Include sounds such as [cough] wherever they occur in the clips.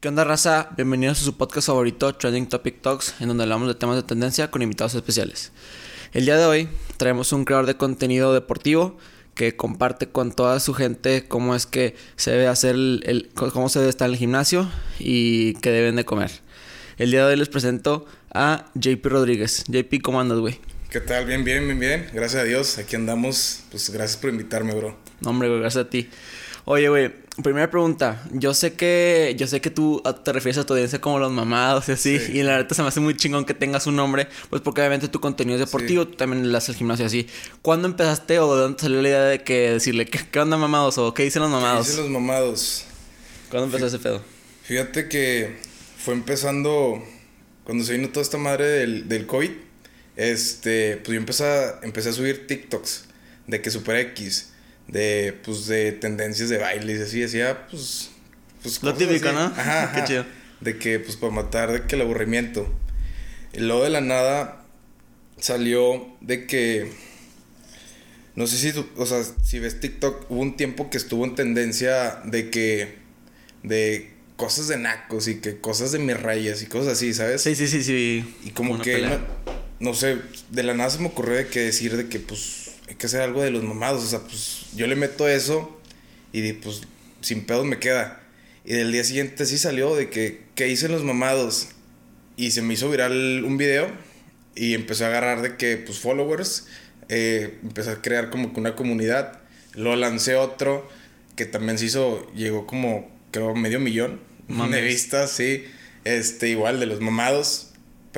¿Qué onda, raza? Bienvenidos a su podcast favorito, Trending Topic Talks, en donde hablamos de temas de tendencia con invitados especiales. El día de hoy traemos un creador de contenido deportivo que comparte con toda su gente cómo es que se debe hacer el, cómo se debe estar en el gimnasio y qué deben de comer. El día de hoy les presento a JP Rodríguez. JP, ¿cómo andas, güey? ¿Qué tal? Bien, bien, bien, bien. Gracias a Dios. Aquí andamos. Pues gracias por invitarme, bro. No, hombre, güey, gracias a ti. Oye, güey, primera pregunta. Yo sé que yo sé que tú te refieres a tu audiencia como los mamados y así. Y la verdad se me hace muy chingón que tengas un nombre. Pues porque obviamente tu contenido es deportivo. Tú también le haces el gimnasio así. ¿Cuándo empezaste o de dónde salió la idea de que decirle qué, onda mamados o qué dicen los mamados? ¿Qué dicen los mamados? ¿Cuándo empezó ese pedo? Fíjate que fue empezando cuando se vino toda esta madre del, del COVID. Este, pues yo empecé a, empecé a subir TikToks de que Super X de, pues, de tendencias de baile y así, decía, pues... pues Lo típico, ¿no? Ajá, [laughs] Qué chido. De que, pues, para matar, de que el aburrimiento. Y luego de la nada salió de que... No sé si tú, o sea, si ves TikTok, hubo un tiempo que estuvo en tendencia de que... De cosas de nacos y que cosas de mis rayas y cosas así, ¿sabes? Sí, sí, sí, sí. Y como que... No, no sé, de la nada se me ocurrió de que decir de que, pues hay que hacer algo de los mamados. O sea, pues yo le meto eso y pues sin pedos me queda. Y del día siguiente sí salió de que, ¿qué hice los mamados? Y se me hizo viral un video y empezó a agarrar de que, pues, followers. Eh, empecé a crear como que una comunidad. Lo lancé otro que también se hizo, llegó como, creo, medio millón de vistas, sí. Este, igual de los mamados.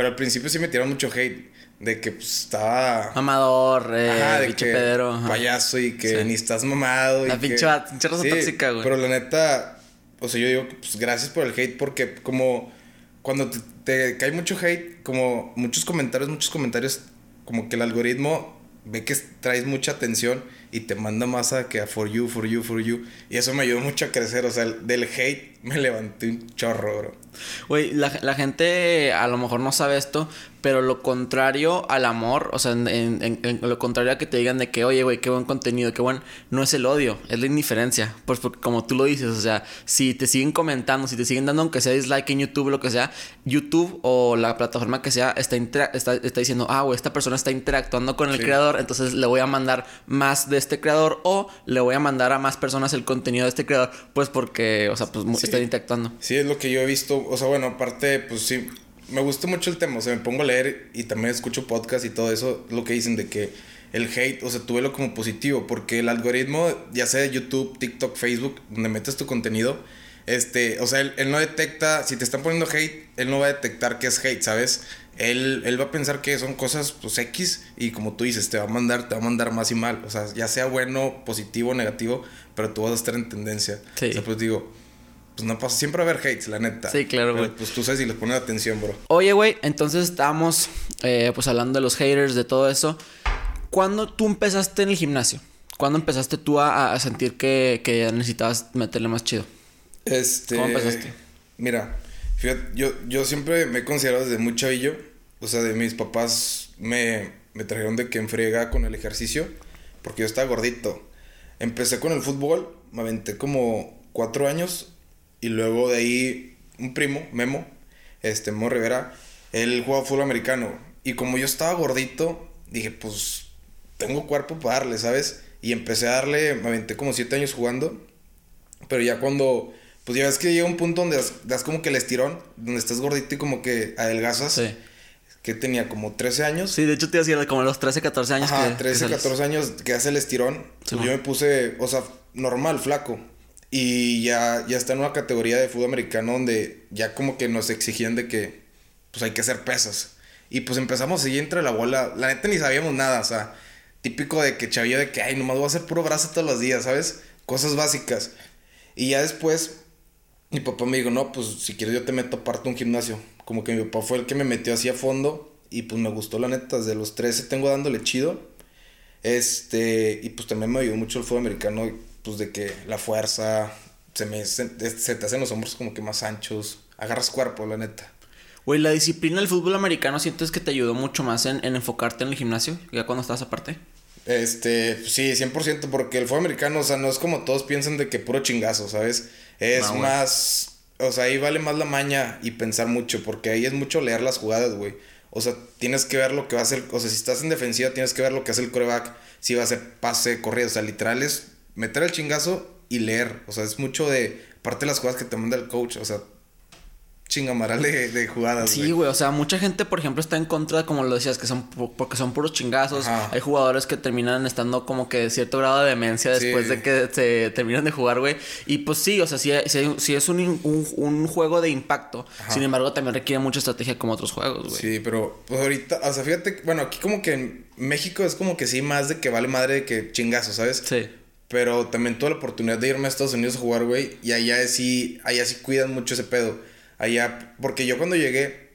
Pero al principio sí me tiraron mucho hate de que pues, estaba. Amador, eh, bicho pedero. Payaso y que ni estás mamado. La pinche raza tóxica, güey. Pero la neta, o sea, yo digo que pues gracias por el hate porque como cuando te, te cae mucho hate, como muchos comentarios, muchos comentarios, como que el algoritmo ve que traes mucha atención y te manda más a que a for you, for you, for you. Y eso me ayudó mucho a crecer. O sea, del hate me levanté un chorro, bro. Güey, la, la, gente a lo mejor no sabe esto, pero lo contrario al amor, o sea, en, en, lo contrario a que te digan de que, oye, güey, qué buen contenido, qué buen, no es el odio, es la indiferencia. Pues porque como tú lo dices, o sea, si te siguen comentando, si te siguen dando, aunque sea dislike en YouTube, lo que sea, YouTube o la plataforma que sea, está, está, está, diciendo, ah, güey, esta persona está interactuando con el creador, entonces le voy a mandar más de este creador o le voy a mandar a más personas el contenido de este creador, pues porque, o sea, pues está interactuando. Sí, es lo que yo he visto, o sea, bueno, aparte, pues sí me gusta mucho el tema, o sea, me pongo a leer y también escucho podcast y todo eso, lo que dicen de que el hate, o sea, tú velo como positivo, porque el algoritmo, ya sea de YouTube, TikTok, Facebook, donde metes tu contenido, este, o sea, él, no detecta, si te están poniendo hate, él no va a detectar que es hate, ¿sabes? Él, él va a pensar que son cosas, pues, X, y como tú dices, te va a mandar, te va a mandar más y mal, o sea, ya sea bueno, positivo, negativo, pero tú vas a estar en tendencia. Sí. O sea, pues digo, pues no pasa. Siempre va a haber hates, la neta. Sí, claro, güey. Pues tú sabes si les pones atención, bro. Oye, güey, entonces estábamos eh, pues hablando de los haters, de todo eso. ¿Cuándo tú empezaste en el gimnasio? ¿Cuándo empezaste tú a, sentir que, que, necesitabas meterle más chido? Este. ¿Cómo empezaste? Mira, fíjate, yo, yo siempre me he considerado desde muy chavillo. O sea, de mis papás me, me trajeron de que enfriega con el ejercicio. Porque yo estaba gordito. Empecé con el fútbol, me aventé como cuatro años y luego de ahí, un primo, Memo, este, Memo Rivera, él jugaba fútbol americano. Y como yo estaba gordito, dije, pues, tengo cuerpo para darle, ¿sabes? Y empecé a darle, me aventé como siete años jugando. Pero ya cuando, pues ya ves que llega un punto donde das, como que el estirón, donde estás gordito y como que adelgazas. Sí. Que tenía como 13 años. Sí, de hecho te decía como los 13, 14 años. Ajá, 13, 14 años que hace el estirón. yo me puse, o sea, normal, flaco. Y ya, ya está en una categoría de fútbol americano donde ya como que nos exigían de que pues hay que hacer pesas. Y pues empezamos a seguir entre la bola. La neta ni sabíamos nada, o sea, típico de que chavía de que, ay, nomás voy a hacer puro brazo todos los días, ¿sabes? Cosas básicas. Y ya después, mi papá me dijo, no, pues si quieres yo te meto aparte un gimnasio. Como que mi papá fue el que me metió así a fondo y pues me gustó la neta. Desde los 13 tengo dándole chido. Este, y pues también me ayudó mucho el fútbol americano pues de que la fuerza, se, me, se, te hacen los hombros como que más anchos, agarras cuerpo, la neta. Güey, la disciplina del fútbol americano sientes que te ayudó mucho más en, enfocarte en el gimnasio, ya cuando estabas aparte. Este, sí, 100%, porque el fútbol americano, o sea, no es como todos piensan de que puro chingazo, ¿sabes? Es más, o sea, ahí vale más la maña y pensar mucho, porque ahí es mucho leer las jugadas, güey. O sea, tienes que ver lo que va a hacer, o sea, si estás en defensiva, tienes que ver lo que hace el coreback, si va a hacer pase, corrida, o sea, literal es meter el chingazo y leer, o sea, es mucho de parte de las jugadas que te manda el coach, o sea, chingamaral de, de jugadas. Sí, güey, o sea, mucha gente, por ejemplo, está en contra, como lo decías, que son porque son puros chingazos. Hay jugadores que terminan estando como que de cierto grado de demencia después de que se terminan de jugar, güey. Y pues sí, o sea, sí, sí, es un, un, juego de impacto. Sin embargo, también requiere mucha estrategia como otros juegos, güey. Sí, pero pues ahorita, o sea, fíjate, bueno, aquí como que en México es como que sí, más de que vale madre de que chingazo, ¿sabes? Sí. Pero también tuve la oportunidad de irme a Estados Unidos a jugar, güey. Y allá sí, allá sí cuidan mucho ese pedo allá, porque yo cuando llegué,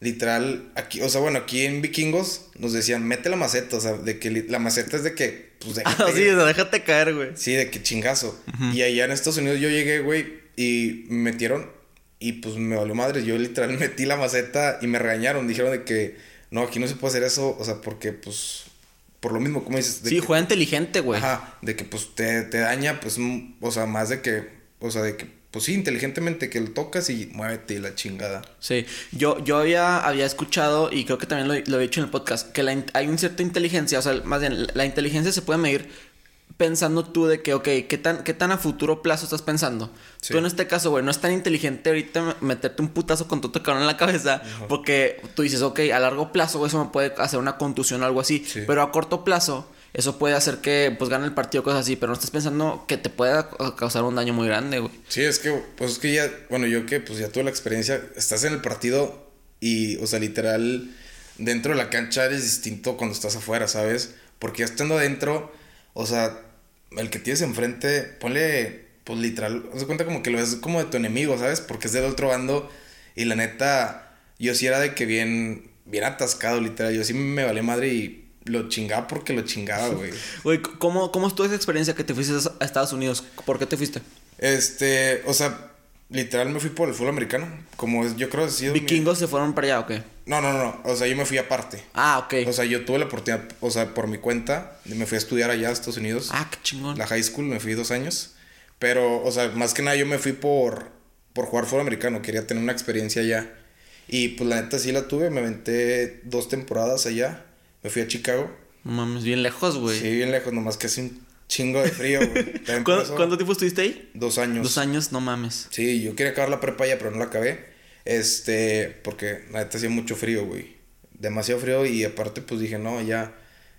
literal, aquí, o sea, bueno, aquí en Vikingos nos decían, mete la maceta, o sea, de que la maceta es de que, pues déjate. [laughs] Ah, sí, déjate caer, güey. Sí, de que chingazo. Y allá en Estados Unidos yo llegué, güey, y me metieron, y pues me valió madre, yo literal [laughs] metí la maceta y me regañaron, dijeron de que, no, aquí no se puede hacer eso, o sea, porque, pues, por lo mismo, como dices. sí, juega inteligente, güey. Ajá, de que, pues, te, te daña, pues, o sea, más de que, o sea, de que pues sí, inteligentemente que lo tocas y muévete la chingada. Sí, yo, yo había, había escuchado, y creo que también lo, he dicho en el podcast, que hay una cierta inteligencia, o sea, más bien, la inteligencia se puede medir pensando tú de que, ok, ¿qué tan, qué tan a futuro plazo estás pensando? Tú en este caso, güey, no es tan inteligente ahorita meterte un putazo con tu cabrón en la cabeza, porque tú dices, ok, a largo plazo, eso me puede hacer una contusión o algo así, pero a corto plazo eso puede hacer que pues gane el partido, cosas así, pero no estás pensando que te pueda causar un daño muy grande, güey. Sí, es que, pues es que ya, bueno, yo que pues ya tuve la experiencia, estás en el partido y, o sea, literal, dentro de la cancha eres distinto cuando estás afuera, ¿sabes? Porque ya estando adentro, o sea, el que tienes enfrente, ponle, pues literal, se cuenta como que lo ves como de tu enemigo, ¿sabes? Porque es del otro bando y la neta, yo sí era de que bien, bien atascado, literal, yo sí me vale madre y lo chingaba porque lo chingaba, güey. [laughs] Güey, ¿cómo, ¿cómo estuvo esa experiencia que te fuiste a Estados Unidos? ¿Por qué te fuiste? Este, o sea, literal me fui por el fútbol americano. Como yo creo que ¿Vikingos se fueron para allá o qué? No, no, no. O sea, yo me fui aparte. Ah, ok. O sea, yo tuve la oportunidad, o sea, por mi cuenta, me fui a estudiar allá a Estados Unidos. Ah, qué chingón. La high school, me fui dos años. Pero, o sea, más que nada yo me fui por, por jugar fútbol americano. Quería tener una experiencia allá. Y pues la neta sí la tuve. Me aventé dos temporadas allá. Me fui a Chicago. Mames, bien lejos, güey. Sí, bien lejos, nomás que hace un chingo de frío, güey. [laughs] ¿Cuánto, tiempo estuviste ahí? Dos años. Dos años, no mames. Sí, yo quería acabar la prepa ya, pero no la acabé. Este, porque la neta hacía mucho frío, güey. Demasiado frío y aparte pues dije, no, ya,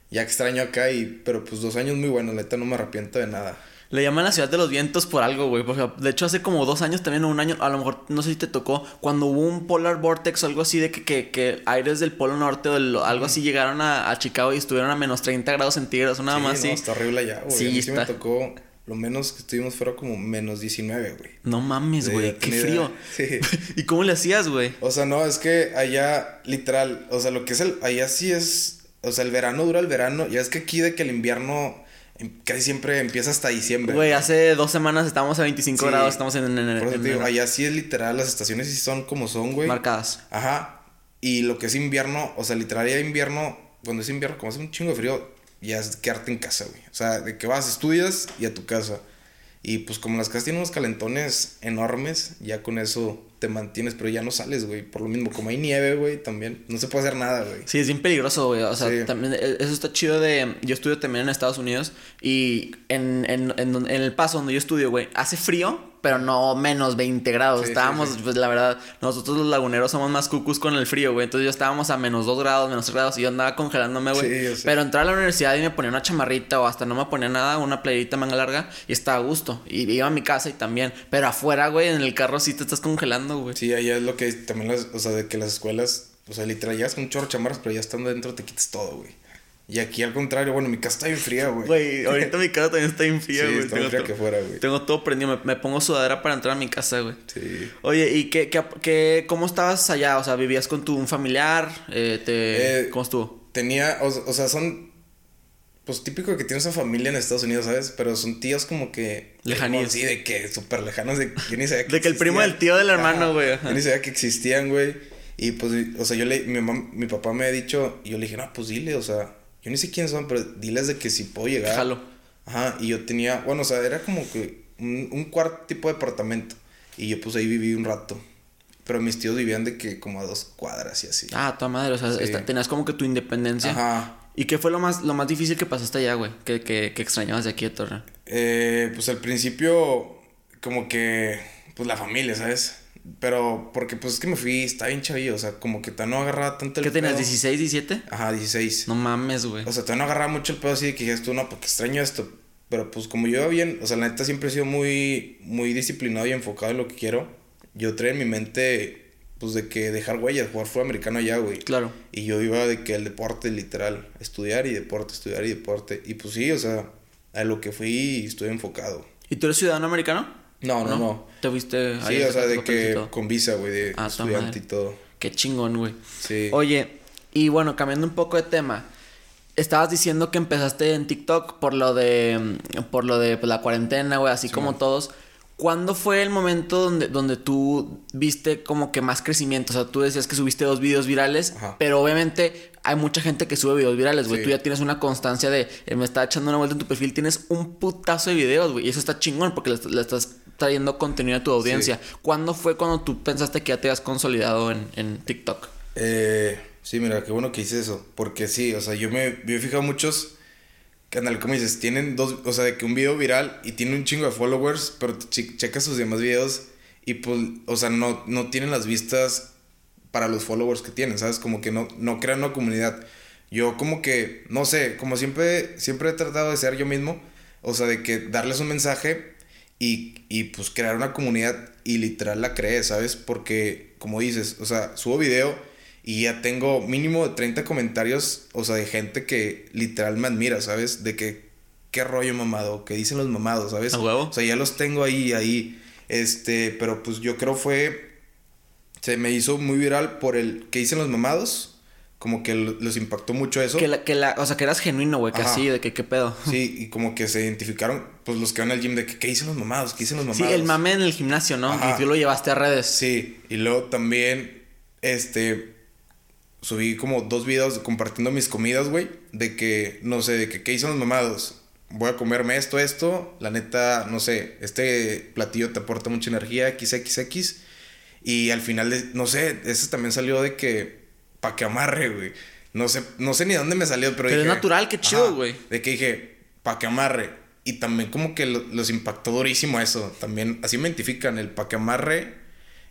ya extraño acá y, pero pues dos años muy buenos, la neta no me arrepiento de nada. Le llaman la ciudad de los vientos por algo, güey. Porque de hecho, hace como dos años, también o un año, a lo mejor no sé si te tocó, cuando hubo un polar vortex o algo así de que, que, que aires del polo norte o algo así llegaron a, a, Chicago y estuvieron a menos 30 grados centígrados, nada más. No, está horrible allá, güey. Sí, sí me tocó. Lo menos que estuvimos fuera como menos 19, güey. No mames, güey. Qué frío. [laughs] Sí. [laughs] ¿Y cómo le hacías, güey? O sea, no, es que allá, literal, o sea, lo que es el. Allá sí es. O sea, el verano dura el verano. Ya es que aquí de que el invierno casi siempre empieza hasta diciembre. Güey, hace dos semanas estábamos a 25 grados, estamos en... en, Por eso te digo, allá sí es literal, las estaciones sí son como son, güey. Marcadas. Ajá. Y lo que es invierno, o sea, literal ya invierno, cuando es invierno, como hace un chingo de frío, ya es quedarte en casa, güey. O sea, de que vas, estudias y a tu casa. Y pues como las casas tienen unos calentones enormes, ya con eso te mantienes, pero ya no sales, güey. Por lo mismo, como hay nieve, güey, también no se puede hacer nada, güey. Sí, es bien peligroso, güey. O sea, también e, eso está chido de... Yo estudio también en Estados Unidos y en, en, en, en el paso donde yo estudio, güey, hace frío, pero no menos 20 grados. estábamos, pues la verdad, nosotros los laguneros somos más cucus con el frío, güey. Entonces yo estábamos a menos 2 grados, menos 3 grados y yo andaba congelándome, güey. pero entraba a la universidad y me ponía una chamarrita o hasta no me ponía nada, una playerita manga larga y estaba a gusto. Y iba a mi casa y también. Pero afuera, güey, en el carro sí te estás congelando, güey. Sí, allá es lo que también, las, o sea, de que las escuelas, o sea, literal, llegas con un chorro de chamarras, pero ya estando dentro te quitas todo, güey. Y aquí al contrario, bueno, mi casa está bien fría, güey. Güey, ahorita mi casa también está bien fría, güey. Sí, está tengo fría que fuera, güey. Tengo todo prendido, me, pongo sudadera para entrar a mi casa, güey. Sí. Oye, ¿y qué, qué, qué, cómo estabas allá? O sea, ¿vivías con tu un familiar? Eh, te, eh, ¿Cómo estuvo? Tenía, o, sea, son... Pues típico que tienes a familia en Estados Unidos, ¿sabes? Pero son tíos como que... Lejaníos. Sí, de que súper lejanos, de yo ni sabía [laughs] que De que el primo del tío del hermano, güey. Yo ni sabía que existían, güey. Y pues, o sea, yo le... Mi, mamá, mi papá me ha dicho... Y yo le dije, no, pues dile, o sea yo ni sé quiénes son, pero diles de que si puedo llegar. Jalo. Ajá, y yo tenía, bueno, o sea, era como que un, un cuarto tipo de apartamento. Y yo pues ahí viví un rato. Pero mis tíos vivían de que como a dos cuadras y así. Ah, tu madre, o sea, tenías como que tu independencia. Ajá. ¿Y qué fue lo más, lo más difícil que pasaste allá, güey? ¿Qué, qué, qué extrañabas de aquí de Torre? Eh, pues al principio, como que, pues la familia, ¿sabes? Pero porque pues es que me fui, estaba bien chavillo, o sea, como que todavía no agarraba tanto el ¿Qué tenías, 16, 17? Ajá, 16. No mames, güey. O sea, todavía no agarraba mucho el pedo así de que dijes tú, no, porque extraño esto. Pero pues como yo bien, o sea, la neta siempre he sido muy, muy disciplinado y enfocado en lo que quiero. Yo traía en mi mente, pues de que dejar huellas, jugar fútbol americano allá, güey. Claro. Y yo iba de que el deporte, literal, estudiar y deporte, estudiar y deporte. Y pues sí, o sea, a lo que fui estoy enfocado. ¿Y tú eres ciudadano americano? No, no, no. ¿Te viste Sí, o sea, de que con visa, güey, de ah, estudiante y todo. Qué chingón, güey. Sí. Oye, y bueno, cambiando un poco de tema. Estabas diciendo que empezaste en TikTok por lo de por lo de pues, la cuarentena, güey, así como todos. ¿Cuándo fue el momento donde, donde tú viste como que más crecimiento? O sea, tú decías que subiste dos videos virales, pero obviamente hay mucha gente que sube videos virales, güey. Tú ya tienes una constancia de, eh, me está echando una vuelta en tu perfil, tienes un putazo de videos, güey. Y eso está chingón porque le, estás trayendo contenido a tu audiencia. ¿Cuándo fue cuando tú pensaste que ya te habías consolidado en, en TikTok? Eh, sí, mira, qué bueno que hice eso. Porque sí, o sea, yo me, me he fijado muchos canal, como dices, tienen dos, o sea, de que un video viral y tiene un chingo de followers, pero checa sus demás videos y pues, o sea, no, no tienen las vistas para los followers que tienen, ¿sabes? Como que no, no crean una comunidad. Yo como que, no sé, como siempre, siempre he tratado de ser yo mismo, o sea, de que darles un mensaje y, y pues crear una comunidad y literal la cree, ¿sabes? Porque, como dices, o sea, subo video y ya tengo mínimo de 30 comentarios, o sea, de gente que literal me admira, ¿sabes? De que, qué rollo mamado, que dicen los mamados, ¿sabes? O sea, ya los tengo ahí, ahí. Este, pero pues yo creo fue, se me hizo muy viral por el que dicen los mamados. Como que los impactó mucho eso. Que la, que la, o sea, que eras genuino, güey, que así, de que qué pedo. [laughs] Sí, y como que se identificaron, pues los que van al gym, de que qué dicen los mamados, qué dicen los mamados. Sí, el mame en el gimnasio, ¿no? Y tú lo llevaste a redes. Sí, y luego también, este, subí como dos videos compartiendo mis comidas, güey. De que, no sé, de que qué hicieron los mamados. Voy a comerme esto, esto. La neta, no sé, este platillo te aporta mucha energía, XXX. Y al final, de, no sé, ese también salió de que, pa' que amarre, güey. No sé, no sé ni dónde me salió, pero. Pero es natural, qué chido, güey. De que dije, pa' que amarre. Y también como que los impactó durísimo eso. También, así me identifican, el pa' que amarre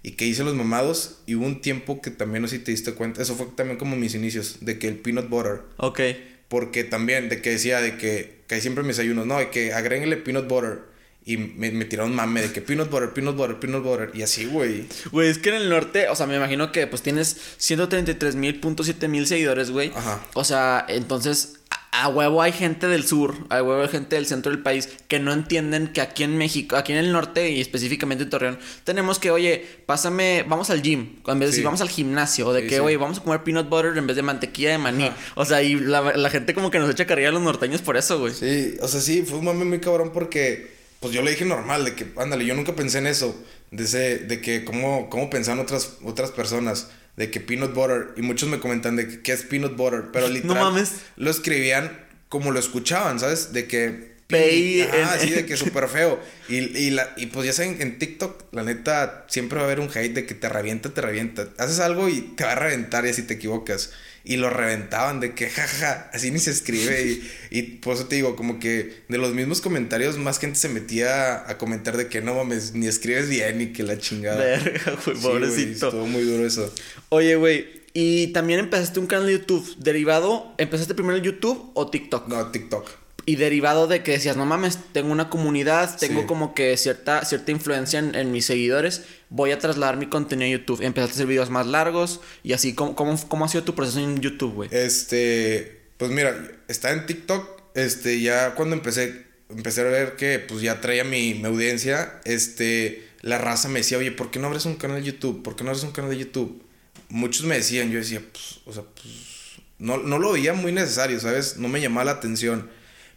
y que hice los mamados. Y hubo un tiempo que también, no sé si te diste cuenta, eso fue también como mis inicios, de que el peanut butter. Ok. Porque también, de que decía, de que, que siempre mis no, de que agréguenle peanut butter. Y me, me tiraron mame de que peanut butter, peanut butter, peanut butter. Y así, güey. Güey, es que en el norte, o sea, me imagino que pues tienes 133 mil mil seguidores, güey. Ajá. O sea, entonces a huevo hay gente del sur, a huevo hay gente del centro del país que no entienden que aquí en México, aquí en el norte y específicamente en Torreón, tenemos que, oye, pásame, vamos al gym, en vez de decir vamos al gimnasio, o de que, oye, vamos a comer peanut butter en vez de mantequilla de maní. O sea, y la, gente como que nos echa carrilla a los norteños por eso, güey. Sí, o sea, sí, fue un mame muy cabrón porque, pues yo le dije normal, de que, ándale, yo nunca pensé en eso, de, ese, de que cómo, cómo pensaban otras, otras personas de que peanut butter y muchos me comentan de que qué es peanut butter, pero [laughs] literal no mames. lo escribían como lo escuchaban, ¿sabes? De que Pay ah, sí, de que [laughs] súper feo. Y, y, la, y pues ya saben, en TikTok, la neta, siempre va a haber un hate de que te revienta, te revienta. Haces algo y te va a reventar y así te equivocas. Y lo reventaban de que, jaja, así ni se escribe. y, y por eso te digo, como que de los mismos comentarios, más gente se metía a comentar de que no mames, ni escribes bien y que la chingada. Verga, güey, pobrecito. estuvo muy duro eso. Oye, güey, y también empezaste un canal de YouTube. ¿Derivado? ¿Empezaste primero en YouTube o TikTok? No, TikTok. Y derivado de que decías, no mames, tengo una comunidad, tengo como que cierta, cierta influencia en, mis seguidores, voy a trasladar mi contenido a YouTube. Empezaste a hacer videos más largos y así, ¿cómo, cómo, ha sido tu proceso en YouTube, güey? Este, pues mira, está en TikTok, este, ya cuando empecé, empecé a ver que pues ya traía mi, mi audiencia, este, la raza me decía, oye, ¿por qué no abres un canal de YouTube? ¿Por qué no abres un canal de YouTube? muchos me decían, yo decía, pues, o sea, pues, no, no lo veía muy necesario, ¿sabes? No me llamaba la atención.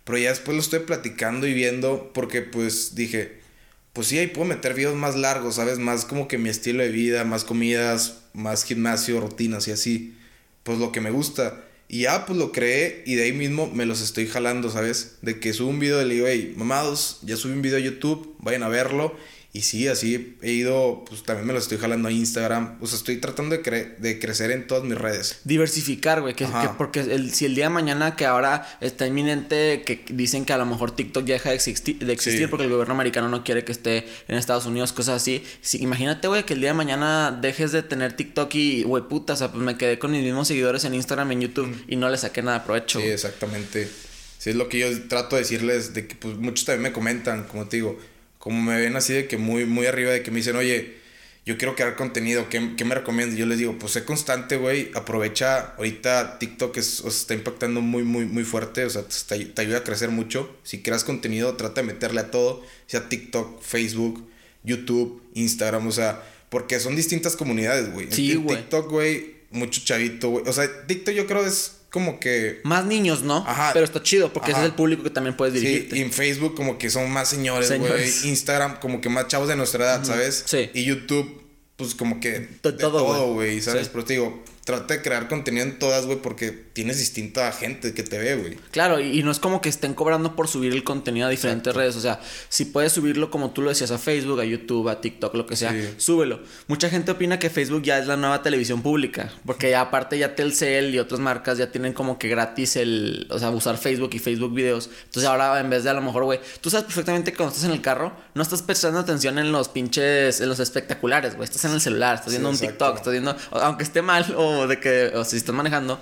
Pero ya después lo estoy platicando y viendo porque pues dije, pues sí, ahí puedo meter videos más largos, ¿sabes? Más como que mi estilo de vida, más comidas, más gimnasio, rutinas y así. Pues lo que me gusta. Y ya pues lo creé y de ahí mismo me los estoy jalando, ¿sabes? De que subo un video de le digo, hey, mamados, ya subí un video a YouTube, vayan a verlo. Y sí, así he ido, pues también me lo estoy jalando a Instagram. O sea, estoy tratando de, de crecer en todas mis redes. Diversificar, güey. Que, porque el, si el día de mañana que ahora está inminente, que dicen que a lo mejor TikTok ya deja de existir, de existir porque el gobierno americano no quiere que esté en Estados Unidos, cosas así. imagínate, güey, que el día de mañana dejes de tener TikTok y, güey, puta, o sea, pues me quedé con mis mismos seguidores en Instagram y en YouTube mm. y no le saqué nada de provecho. Sí, exactamente. Sí, es lo que yo trato de decirles, de que pues muchos también me comentan, como te digo como me ven así de que muy, muy arriba, de que me dicen, oye, yo quiero crear contenido, ¿qué, qué me recomiendas? Yo les digo, pues sé constante, güey, aprovecha, ahorita TikTok es, está impactando muy, muy, muy fuerte, o sea, te, te, ayuda a crecer mucho. Si creas contenido, trata de meterle a todo, sea TikTok, Facebook, YouTube, Instagram, o sea, porque son distintas comunidades, güey. Sí, güey. TikTok, güey, mucho chavito, güey. O sea, TikTok yo creo es como que... Más niños, ¿no? Ajá. Pero está chido porque ese es el público que también puedes dirigirte. Sí, y en Facebook como que son más señores, güey. [laughs] Instagram como que más chavos de nuestra edad, ¿sabes? Sí. Y YouTube, pues como que... De, todo, güey, ¿sabes? Pero te digo, trata de crear contenido en todas, güey, porque tienes distinta gente que te ve, güey. Claro, y, no es como que estén cobrando por subir el contenido a diferentes redes. O sea, si puedes subirlo como tú lo decías a Facebook, a YouTube, a TikTok, lo que sea, súbelo. Mucha gente opina que Facebook ya es la nueva televisión pública, porque ya, aparte ya Telcel y otras marcas ya tienen como que gratis el, o sea, usar Facebook y Facebook videos. Entonces ahora en vez de a lo mejor, güey, tú sabes perfectamente que cuando estás en el carro, no estás prestando atención en los pinches, en los espectaculares, güey. Estás en el celular, estás viendo un TikTok, estás viendo, aunque esté mal o de que, o si estás manejando,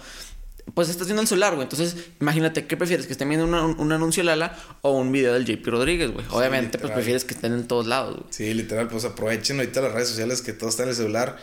pues estás viendo el celular, güey. Entonces, imagínate, ¿qué prefieres? ¿Que estén viendo un, anuncio Lala o un video del JP Rodríguez, güey? Obviamente, pues prefieres que estén en todos lados, güey. Sí, literal, pues aprovechen ahorita las redes sociales que todo está en el celular.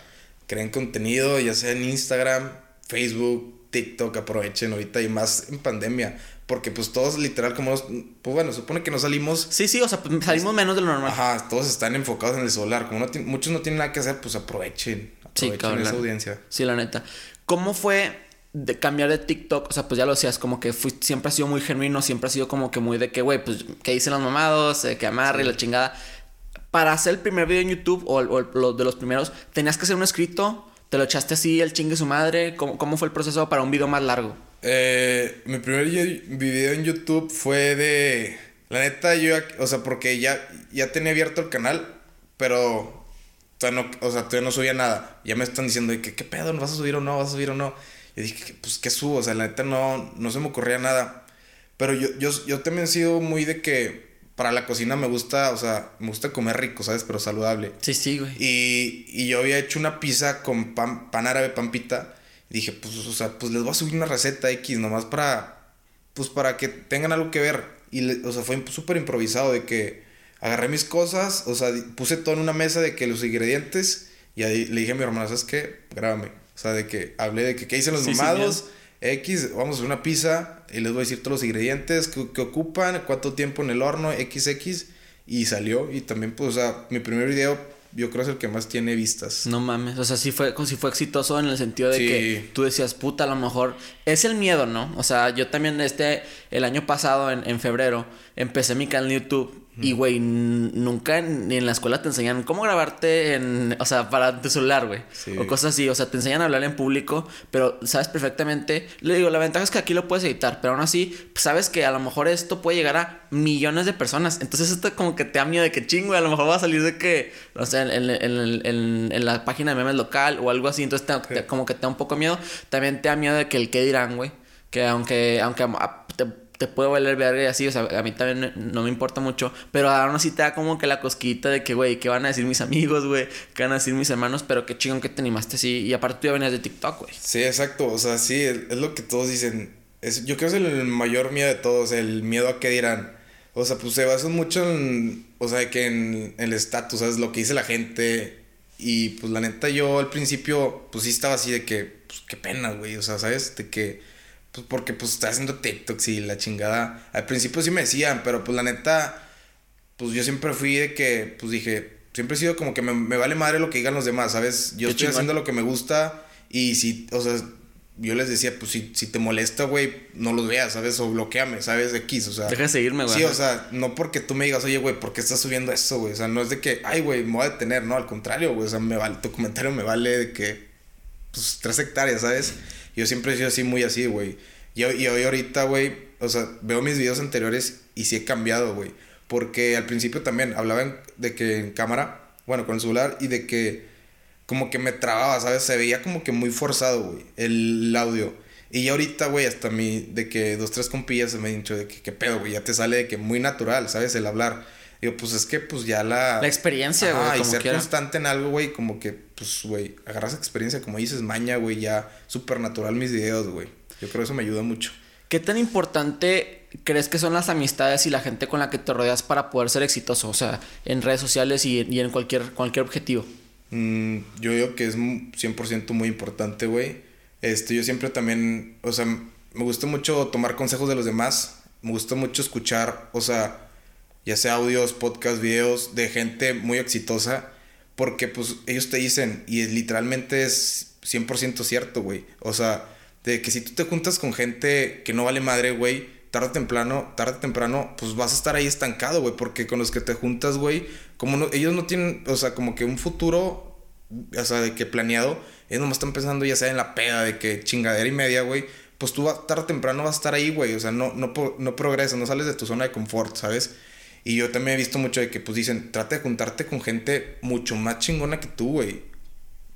Creen contenido, ya sea en Instagram, Facebook, TikTok, aprovechen ahorita y más en pandemia. Porque pues todos literal como pues bueno, supone que no salimos. Sí, sí, o sea, pues, salimos menos de lo normal. Ajá, todos están enfocados en el celular. Como muchos no tienen nada que hacer, pues aprovechen. Aprovechen esa audiencia. Sí, la neta. ¿Cómo fue de cambiar de TikTok? O sea, pues ya lo decías, como que fui, siempre ha sido muy genuino, siempre ha sido como que muy de que, güey, pues que dicen los mamados, eh, que amarre y la chingada. Para hacer el primer video en YouTube o, o, de los primeros, tenías que hacer un escrito, te lo echaste así, el chingue su madre. ¿Cómo, cómo fue el proceso para un video más largo? Eh, mi primer video en YouTube fue de. La neta, yo, o sea, porque ya, ya tenía abierto el canal, pero. no, o sea, todavía no subía nada. Ya me están diciendo, ¿qué, qué pedo? ¿No vas a subir o no? ¿Vas a subir o no? Y dije, pues, ¿qué subo? O sea, la neta no, no se me ocurría nada. Pero yo, yo, yo también he sido muy de que para la cocina me gusta, o sea, me gusta comer rico, ¿sabes? Pero saludable. Sí, sí, güey. Y, y yo había hecho una pizza con pan, pan árabe, pan pita dije, pues, o sea, pues les voy a subir una receta X nomás para, pues para que tengan algo que ver. Y, o sea, fue súper improvisado de que agarré mis cosas, o sea, puse todo en una mesa de que los ingredientes y ahí le dije a mi hermana, ¿sabes qué? Grábame. O sea, de que hablé de que qué dicen los mamados, X, vamos a hacer una pizza y les voy a decir todos los ingredientes que, que ocupan, cuánto tiempo en el horno, XX, y salió. Y también, pues, o sea, mi primer video yo creo que es el que más tiene vistas. No mames, o sea, sí fue, si fue exitoso en el sentido de que tú decías, puta, a lo mejor es el miedo, ¿no? O sea, yo también este, el año pasado, en, en febrero, empecé mi canal en YouTube y, güey, nunca ni en la escuela te enseñan cómo grabarte en, o sea, para tu celular, güey. O cosas así, o sea, te enseñan a hablar en público, pero sabes perfectamente, le digo, la ventaja es que aquí lo puedes editar, pero aún así, pues, sabes que a lo mejor esto puede llegar a millones de personas. Entonces esto como que te da miedo de que chingo, a lo mejor va a salir de que, o sea, en, en, en, la página de memes local o algo así, entonces como que te da un poco miedo. También te da miedo de que el que dirán, güey. Que aunque, aunque te, te puede valer verga y así, o sea, a mí también no me importa mucho, pero aún así te da como que la cosquita de que, güey, ¿qué van a decir mis amigos, güey? ¿Qué van a decir mis hermanos? Pero qué chingón que te animaste así, y aparte tú ya venías de TikTok, güey. Sí, exacto, o sea, sí, es, lo que todos dicen. Es, yo creo que es el mayor miedo de todos, el miedo a qué dirán. O sea, pues se basa mucho en, o sea, que en, el estatus, ¿sabes? Lo que dice la gente. Y pues la neta yo al principio, pues sí estaba así de que, pues qué pena, güey, o sea, ¿sabes? De que pues porque pues está haciendo TikToks y la chingada. Al principio sí me decían, pero pues la neta, pues yo siempre fui de que, pues dije, siempre he sido como que me, vale madre lo que digan los demás, ¿sabes? Yo estoy haciendo lo que me gusta y si, o sea, yo les decía, pues si, si te molesta, güey, no los veas, ¿sabes? O bloqueame, ¿sabes? X, o sea. Deja de seguirme, güey. Sí, o sea, no porque tú me digas, oye, güey, ¿por qué estás subiendo eso, güey? O sea, no es de que, ay, güey, me voy a detener, no, al contrario, güey, o sea, me vale, tu comentario me vale de que, pues, tres hectáreas, ¿sabes? Yo siempre he sido así, muy así, güey. Y, y hoy ahorita, güey, o sea, veo mis videos anteriores y sí he cambiado, güey. Porque al principio también hablaba de que en cámara, bueno, con el celular, y de que como que me trababa, ¿sabes? Se veía como que muy forzado, güey, el audio. Y ya ahorita, güey, hasta mi, de que dos, tres compillas se me han de que, ¿qué pedo, güey? Ya te sale de que muy natural, ¿sabes? El hablar. Digo, pues es que, pues ya la... La experiencia, güey. y ser constante en algo, güey, como que, pues, güey, agarras experiencia, como dices, maña, güey, ya súper natural mis videos, güey. Yo creo que eso me ayuda mucho. ¿Qué tan importante crees que son las amistades y la gente con la que te rodeas para poder ser exitoso? O sea, en redes sociales y, y en cualquier, cualquier objetivo. Mm, yo digo que es 100% muy importante, güey. Este, yo siempre también, o sea, me gusta mucho tomar consejos de los demás. Me gusta mucho escuchar, o sea, ya sea audios, podcasts, videos de gente muy exitosa. Porque pues ellos te dicen, y literalmente es 100% cierto, güey. O sea, de que si tú te juntas con gente que no vale madre, güey, tarde o temprano, tarde o temprano, pues vas a estar ahí estancado, güey. Porque con los que te juntas, güey, como no, ellos no tienen, o sea, como que un futuro, o sea, de que planeado, ellos nomás están pensando ya sea en la peda, de que chingadera y media, güey. Pues tú tarde o temprano vas a estar ahí, güey. O sea, no, no, no progresas, no sales de tu zona de confort, ¿sabes? Y yo también he visto mucho de que, pues dicen, trata de juntarte con gente mucho más chingona que tú, güey.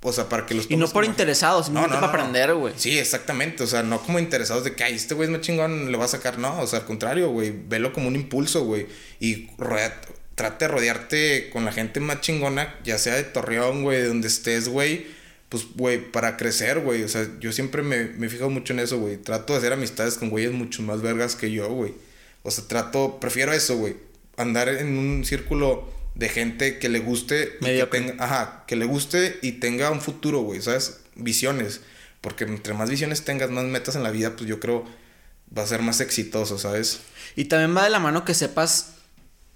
O sea, para que los Y no por interesados, sino no, para aprender, güey. Sí, exactamente. O sea, no como interesados de que, ay, este güey es más chingón, le va a sacar. No, o sea, al contrario, güey. Velo como un impulso, güey. Y trate de rodearte con la gente más chingona, ya sea de Torreón, güey, de donde estés, güey. Pues, güey, para crecer, güey. O sea, yo siempre me, me fijo mucho en eso, güey. Trato de hacer amistades con güeyes mucho más vergas que yo, güey. O sea, trato, prefiero eso, güey. Andar en un círculo de gente que le guste. que tenga, ajá, que le guste y tenga un futuro, güey, ¿sabes? Visiones. Porque entre más visiones tengas, más metas en la vida, pues yo creo va a ser más exitoso, ¿sabes? Y también va de la mano que sepas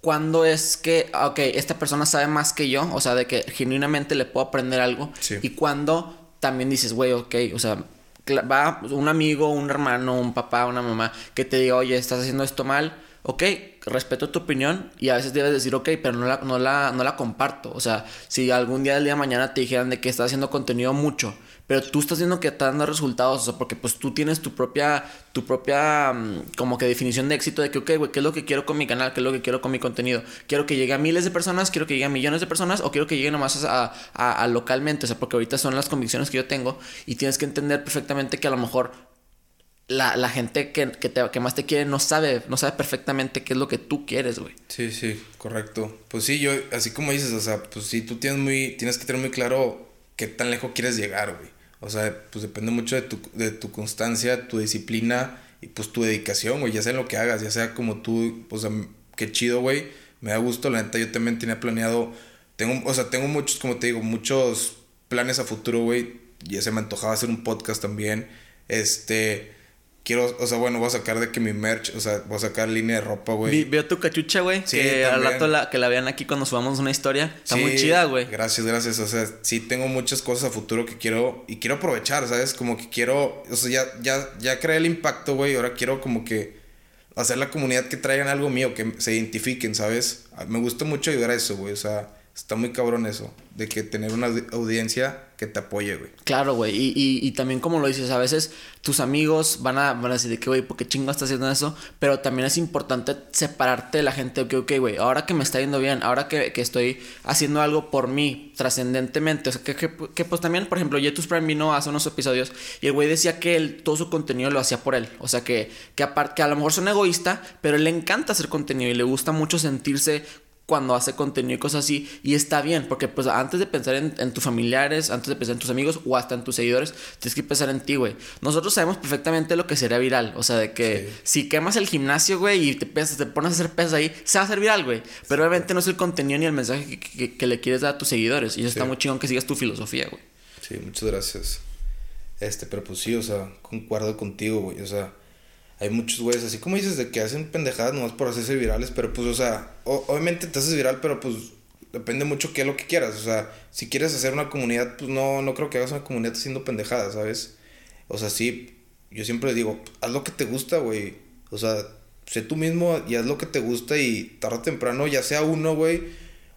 cuándo es que, ah, ok, esta persona sabe más que yo, o sea, de que genuinamente le puedo aprender algo. Y cuando también dices, güey, ok, o sea, va un amigo, un hermano, un papá, una mamá que te diga, oye, estás haciendo esto mal ok, respeto tu opinión y a veces debes decir, ok, pero no la, no la, no la comparto. O sea, si algún día del día de mañana te dijeran de que estás haciendo contenido mucho, pero tú estás viendo que está dando resultados, o sea, porque pues tú tienes tu propia, tu propia, mm, como que definición de éxito de que, ok, güey, ¿qué es lo que quiero con mi canal? ¿Qué es lo que quiero con mi contenido? ¿Quiero que llegue a miles de personas? ¿Quiero que llegue a millones de personas? ¿O quiero que llegue nomás a, a localmente? O sea, porque ahorita son las convicciones que yo tengo y tienes que entender perfectamente que a lo mejor la, la gente que, que, te, que, más te quiere no sabe, no sabe perfectamente qué es lo que tú quieres, güey. Sí, sí, correcto. Pues sí, yo, así como dices, o sea, pues sí, tú tienes muy, tienes que tener muy claro qué tan lejos quieres llegar, güey. O sea, pues depende mucho de tu, de tu constancia, tu disciplina y pues tu dedicación, güey, ya sea en lo que hagas, ya sea como tú, o sea, qué chido, güey. Me da gusto, la neta, yo también tenía planeado, tengo, o sea, tengo muchos, como te digo, muchos planes a futuro, güey. Ya se me antojaba hacer un podcast también. Este, quiero, o sea, bueno, voy a sacar de que mi merch, o sea, voy a sacar línea de ropa, güey. Veo tu cachucha, güey. Sí, que al rato la, que la vean aquí cuando subamos una historia. Está muy chida, güey. Gracias, gracias. O sea, sí tengo muchas cosas a futuro que quiero y quiero aprovechar, ¿sabes? Como que quiero, o sea, ya, ya, ya creé el impacto, güey. Ahora quiero como que hacer la comunidad que traigan algo mío, que se identifiquen, ¿sabes? Me gusta mucho ayudar a eso, güey. O sea, está muy cabrón eso, de que tener una audiencia que te apoye, güey. Claro, güey. Y, y, también como lo dices, a veces tus amigos van a, van a decir de que, güey, ¿por qué chingo estás haciendo eso? Pero también es importante separarte de la gente. Que, ok, güey, ahora que me está yendo bien, ahora que, que estoy haciendo algo por mí, trascendentemente. O sea, que, que, que, pues también, por ejemplo, Jetus Prime vino hace unos episodios y el güey decía que él, todo su contenido lo hacía por él. O sea, que, que, aparte, que a lo mejor son egoísta, pero le encanta hacer contenido y le gusta mucho sentirse cuando hace contenido y cosas así. Y está bien, porque pues antes de pensar en, tus familiares, antes de pensar en tus amigos o hasta en tus seguidores, tienes que pensar en ti, güey. Nosotros sabemos perfectamente lo que sería viral. O sea, de que si quemas el gimnasio, güey, y te, te pones a hacer pesas ahí, se va a hacer viral, güey. Pero obviamente no es el contenido ni el mensaje que, le quieres dar a tus seguidores. Y eso está muy chingón que sigas tu filosofía, güey. Sí, muchas gracias. Este, pero pues sí, o sea, concuerdo contigo, güey. O sea, hay muchos güeyes, así como dices, de que hacen pendejadas nomás por hacerse virales, pero pues, o sea, obviamente te haces viral, pero pues depende mucho qué es lo que quieras. O sea, si quieres hacer una comunidad, pues no, no creo que hagas una comunidad haciendo pendejadas, ¿sabes? O sea, sí, yo siempre digo, haz lo que te gusta, güey. O sea, sé tú mismo y haz lo que te gusta y tarde o temprano, ya sea uno, güey,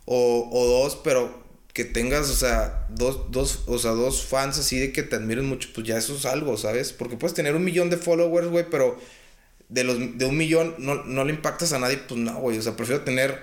o, o dos, pero que tengas, o sea, dos, dos, o sea, dos fans así de que te admiren mucho, pues ya eso es algo, ¿sabes? Porque puedes tener un millón de followers, güey, pero de los de un millón no, no le impactas a nadie, pues no, güey. O sea, prefiero tener, o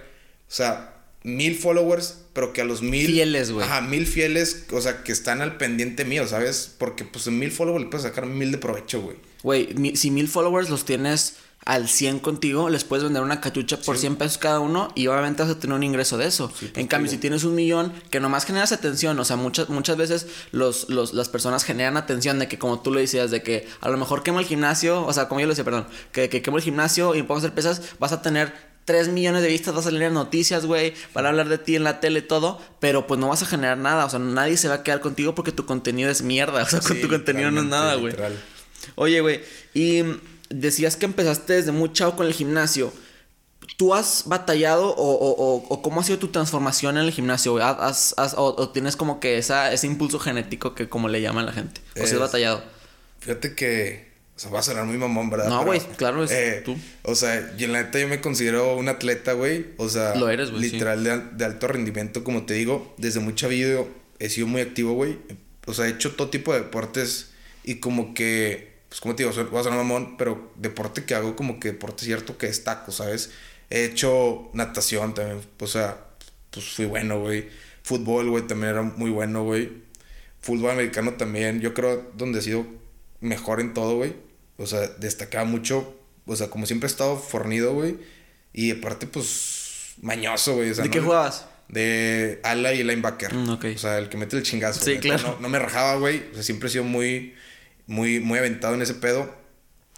sea, mil followers, pero que a los mil. Fieles, güey. Ajá, mil fieles, o sea, que están al pendiente mío, ¿sabes? Porque pues en mil followers le puedes sacar mil de provecho, güey. Güey, si mil followers los tienes al 100 contigo, les puedes vender una cachucha por 100 pesos cada uno y obviamente vas a tener un ingreso de eso. En cambio, si tienes un millón, que nomás generas atención, o sea, muchas, muchas veces los, los, las personas generan atención de que, como tú lo decías, de que a lo mejor quemo el gimnasio, o sea, como yo lo decía, perdón, que, que quemo el gimnasio y me pongo a hacer pesas, vas a tener 3 millones de vistas, vas a salir en noticias, güey, van a hablar de ti en la tele, todo, pero pues no vas a generar nada, o sea, nadie se va a quedar contigo porque tu contenido es mierda, o sea, con tu contenido no es nada, güey. Oye, güey, y decías que empezaste desde muy chavo con el gimnasio. ¿Tú has batallado o, o, o, cómo ha sido tu transformación en el gimnasio? ¿Has, has, o, tienes como que esa, ese impulso genético que como le llaman la gente? ¿O si has batallado? Fíjate que... O sea, va a sonar muy mamón, ¿verdad? No, güey, claro, es eh, tú. O sea, y en la neta yo me considero un atleta, güey. O sea, Lo eres, güey, literal de, de, alto rendimiento, como te digo. Desde muy chavillo he sido muy activo, güey. O sea, he hecho todo tipo de deportes y como que pues como te digo, soy, voy a ser mamón, pero deporte que hago como que deporte cierto que destaco, ¿sabes? He hecho natación también, o sea, pues fui bueno, güey. Fútbol, güey, también era muy bueno, güey. Fútbol americano también, yo creo donde he sido mejor en todo, güey. O sea, destacaba mucho, o sea, como siempre he estado fornido, güey. Y aparte, pues, mañoso, güey. ¿De qué jugabas? De ala y linebacker. Mm, O sea, el que mete el chingazo. Sí, claro. No, no, me rajaba, güey. O sea, siempre he sido muy muy, muy aventado en ese pedo.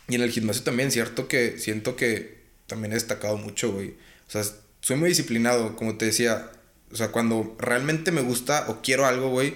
Y en el gimnasio también, cierto que siento que también he destacado mucho, güey. O sea, soy muy disciplinado, como te decía. O sea, cuando realmente me gusta o quiero algo, güey,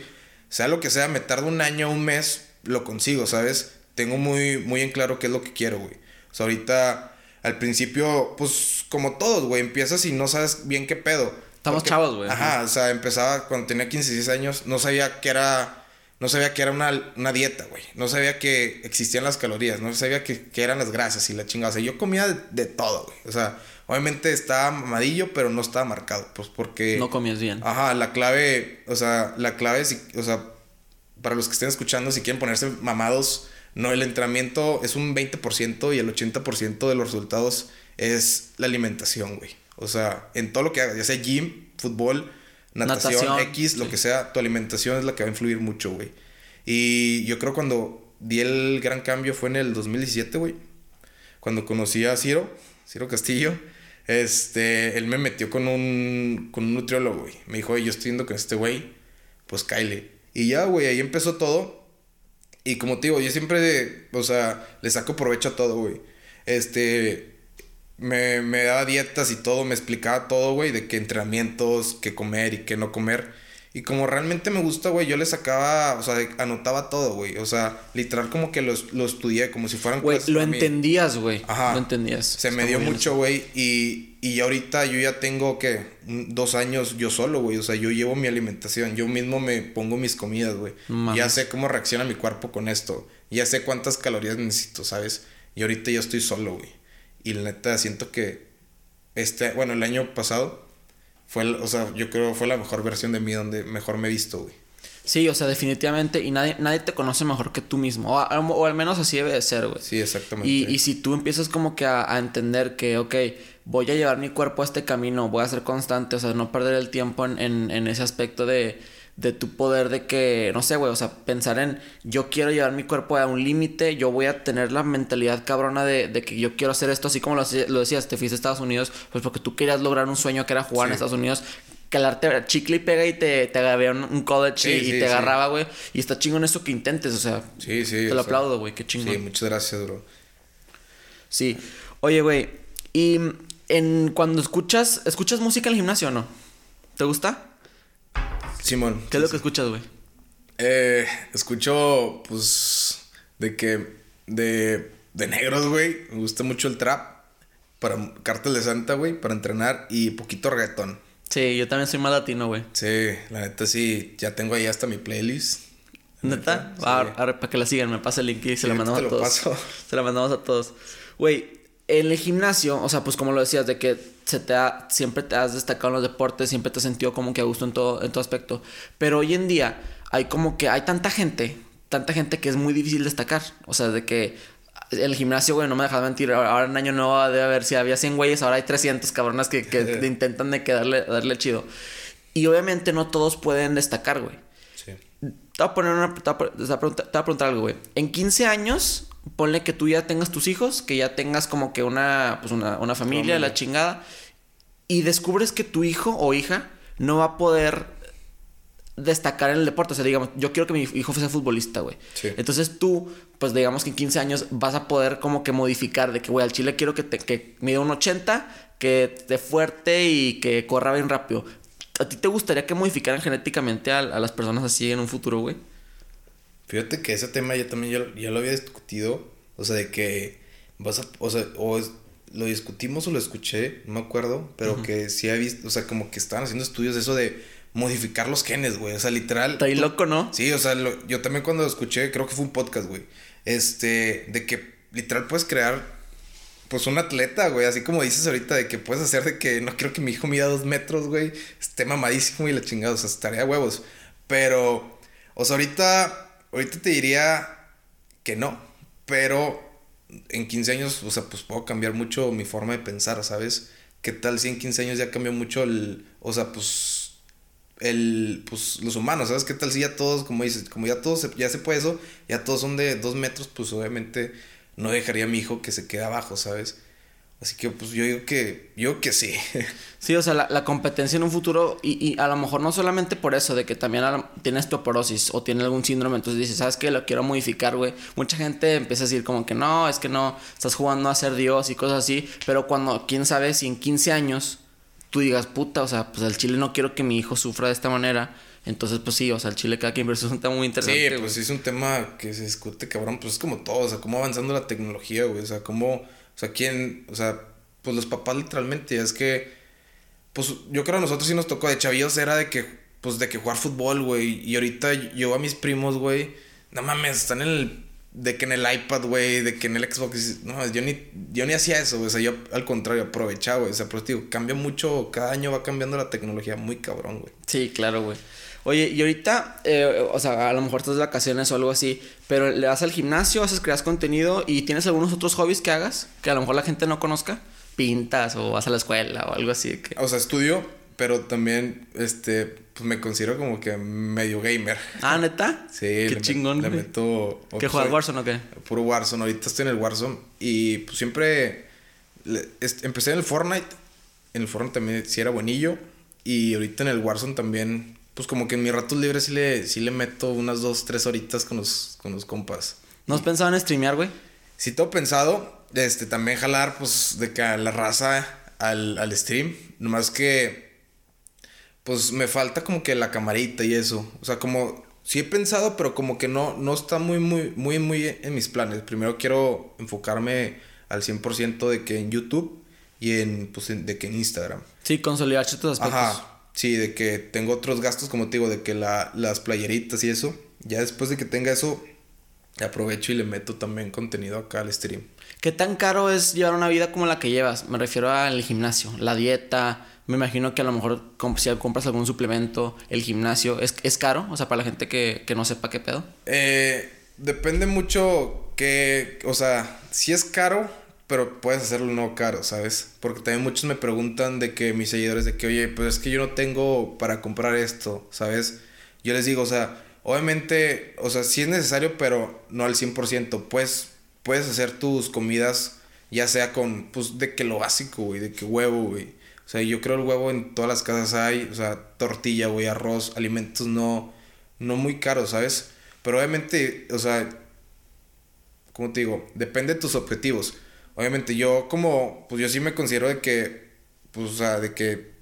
sea lo que sea, me tarda un año, un mes, lo consigo, ¿sabes? Tengo muy, muy en claro qué es lo que quiero, güey. O sea, ahorita, al principio, pues como todos, güey, empiezas y no sabes bien qué pedo. Estamos chavos, güey. Ajá, o sea, empezaba cuando tenía 15, 16 años, no sabía qué era no sabía que era una, una dieta, güey. No sabía que existían las calorías. No sabía que, eran las grasas y la chingada. O sea, yo comía de, todo, güey. O sea, obviamente estaba mamadillo, pero no estaba marcado. Pues porque. No comías bien. Ajá, la clave. O sea, la clave, o sea, para los que estén escuchando, si quieren ponerse mamados, no, el entrenamiento es un 20% y el 80% de los resultados es la alimentación, güey. O sea, en todo lo que hagas, ya sea gym, fútbol natación, X, lo que sea, tu alimentación es la que va a influir mucho, güey. Y yo creo cuando di el gran cambio fue en el 2017, güey. Cuando conocí a Ciro, Ciro Castillo, este, él me metió con un, con un nutriólogo, güey. Me dijo, oye, yo estoy viendo con este güey, pues Kyle. Y ya, güey, ahí empezó todo. Y como te digo, yo siempre, o sea, le saco provecho a todo, güey. Este, me, me daba dietas y todo, me explicaba todo, güey, de qué entrenamientos, qué comer y qué no comer. Y como realmente me gusta, güey, yo le sacaba, o sea, anotaba todo, güey. O sea, literal como que lo, lo estudié como si fueran Güey, lo entendías, güey. Ajá. Lo entendías. Se me dio mucho, güey. Y, y ahorita yo ya tengo, ¿qué? Dos años yo solo, güey. O sea, yo llevo mi alimentación. Yo mismo me pongo mis comidas, güey. Ya sé cómo reacciona mi cuerpo con esto. Ya sé cuántas calorías necesito, ¿sabes? Y ahorita yo estoy solo, güey. Y la neta siento que este, bueno, el año pasado fue, o sea, yo creo fue la mejor versión de mí donde mejor me he visto, güey. Sí, o sea, definitivamente. Y nadie, nadie te conoce mejor que tú mismo. O, al menos así debe de ser, güey. Sí, exactamente. Y, y si tú empiezas como que a, a, entender que, ok, voy a llevar mi cuerpo a este camino, voy a ser constante, o sea, no perder el tiempo en, en, en ese aspecto de de tu poder de que, no sé, güey, o sea, pensar en yo quiero llevar mi cuerpo a un límite, yo voy a tener la mentalidad cabrona de, de, que yo quiero hacer esto, así como lo, lo, decías, te fuiste a Estados Unidos, pues porque tú querías lograr un sueño que era jugar sí. en Estados Unidos, calarte chicle y pega y te, te agarraba un, un college sí, y, sí, te agarraba, güey, y está chingón eso que intentes, o sea, sí, sí, te lo aplaudo, güey, qué chingón. Sí, muchas gracias, bro. Sí, oye, güey, y en cuando escuchas, ¿escuchas música en el gimnasio o no? ¿Te gusta? Simón. ¿Qué es lo que escuchas, güey? Eh, escucho, pues, de que, de, de negros, güey. Me gusta mucho el trap. Para Cártel de Santa, güey, para entrenar y poquito reggaetón. Sí, yo también soy más latino, güey. Sí, la neta sí, ya tengo ahí hasta mi playlist. ¿Neta? Sí. Ahora, ahora, para que la sigan, me pasa el link y se sí, la mandamos a todos. Paso. [laughs] Se la mandamos a todos. Güey, en el gimnasio, o sea, pues como lo decías, de que se te ha, siempre te has destacado en los deportes, siempre te has sentido como que a gusto en todo, en todo aspecto. Pero hoy en día hay como que hay tanta gente, tanta gente que es muy difícil destacar. O sea, de que el gimnasio, güey, no me dejas mentir. Ahora en año nuevo debe haber, si había 100 güeyes, ahora hay 300 cabronas que, que [laughs] intentan de que darle, darle chido. Y obviamente no todos pueden destacar, güey. Te voy a poner una. Te voy a, preguntar, algo, güey. En 15 años, ponle que tú ya tengas tus hijos, que ya tengas como que una, pues una, una familia, la chingada. Y descubres que tu hijo o hija no va a poder destacar en el deporte. O sea, digamos, yo quiero que mi hijo sea futbolista, güey. Sí. Entonces tú, pues digamos que en 15 años vas a poder como que modificar de que, güey, al chile quiero que, te, que mida un 80, que esté fuerte y que corra bien rápido. ¿A ti te gustaría que modificaran genéticamente a, las personas así en un futuro, güey? Fíjate que ese tema yo también ya, lo había discutido. O sea, de que vas a. O sea, o lo discutimos o lo escuché, no me acuerdo. Pero que sí he visto. O sea, como que estaban haciendo estudios de eso de modificar los genes, güey. O sea, literal. Está ahí loco, ¿no? Sí, o sea, yo también cuando lo escuché, creo que fue un podcast, güey. Este, de que literal puedes crear pues un atleta, güey. Así como dices ahorita de que puedes hacer de que no quiero que mi hijo mida dos metros, güey. Esté mamadísimo y la chingada. O sea, estaría huevos. Pero, o sea, ahorita, ahorita te diría que no. Pero en 15 años, o sea, pues puedo cambiar mucho mi forma de pensar, ¿sabes? ¿Qué tal si en 15 años ya cambió mucho el, o sea, pues, el, pues, los humanos, ¿sabes? ¿Qué tal si ya todos, como dices, como ya todos, ya se puede eso, ya todos son de dos metros, pues obviamente no dejaría a mi hijo que se quede abajo, ¿sabes? Así que pues yo digo que, yo que sí. [laughs] Sí, o sea, la, competencia en un futuro, y, y, a lo mejor no solamente por eso, de que también tiene osteoporosis o tiene algún síndrome, entonces dices, ¿sabes qué? Lo quiero modificar, güey. Mucha gente empieza a decir como que no, es que no, estás jugando a ser Dios y cosas así, pero cuando, quién sabe si en 15 años tú digas, puta, o sea, pues al chile no quiero que mi hijo sufra de esta manera, entonces, pues sí, o sea, el Chile cada quien es un tema muy interesante. Sí, pues sí es un tema que se discute, cabrón. Pues es como todo, o sea, cómo avanzando la tecnología, güey. O sea, cómo, o sea, quién, o sea, pues los papás literalmente, es que, pues yo creo a nosotros sí nos tocó de chavillos, era de que, pues de que jugar fútbol, güey. Y ahorita yo a mis primos, güey, no mames, están en el, de que en el iPad, güey, de que en el Xbox, no, yo ni, yo ni hacía eso, güey. O sea, yo al contrario, aprovechaba, güey. O sea, pero digo, cambia mucho, cada año va cambiando la tecnología muy cabrón, güey. Sí, claro, güey. Oye, y ahorita, eh, o sea, a lo mejor estás de vacaciones o algo así, pero le vas al gimnasio, haces, creas contenido y tienes algunos otros hobbies que hagas que a lo mejor la gente no conozca. Pintas o vas a la escuela o algo así. Que... O sea, estudio, pero también, este, pues me considero como que medio gamer. Ah, ¿neta? Sí. Qué chingón. Le meto... ¿Qué juegas, Warzone o qué? Puro Warzone. Ahorita estoy en el Warzone y pues siempre... empecé en el Fortnite. En el Fortnite también sí era buenillo. Y ahorita en el Warzone también pues como que en mis ratos libres sí le, sí le meto unas dos, tres horitas con los, con los compas. ¿No has pensado en streamear, güey? Sí, tengo pensado, este, también jalar, pues, de que a la raza al, al stream. Nomás que, pues, me falta como que la camarita y eso. O sea, como, sí he pensado, pero como que no, no está muy, muy, muy, muy en mis planes. Primero quiero enfocarme al 100% de que en YouTube y en, pues, de que en Instagram. Sí, consolidar ciertos aspectos. Ajá. Sí, de que tengo otros gastos, como te digo, de que la, las playeritas y eso. Ya después de que tenga eso, aprovecho y le meto también contenido acá al stream. ¿Qué tan caro es llevar una vida como la que llevas? Me refiero al gimnasio, la dieta. Me imagino que a lo mejor si compras algún suplemento, el gimnasio, ¿es, es caro? O sea, para la gente que, que no sepa qué pedo. Eh, depende mucho que, o sea, si es caro, pero puedes hacerlo no caro, ¿sabes? Porque también muchos me preguntan de que mis seguidores, de que, oye, pues es que yo no tengo para comprar esto, ¿sabes? Yo les digo, o sea, obviamente, o sea, sí es necesario, pero no al 100%. Pues puedes hacer tus comidas, ya sea con, pues, de que lo básico, güey, de que huevo, güey. O sea, yo creo el huevo en todas las casas hay, o sea, tortilla, güey, arroz, alimentos no, no muy caros, ¿sabes? Pero obviamente, o sea, ¿cómo te digo? Depende de tus objetivos. Obviamente yo como, pues yo sí me considero de que, pues, o sea, de que,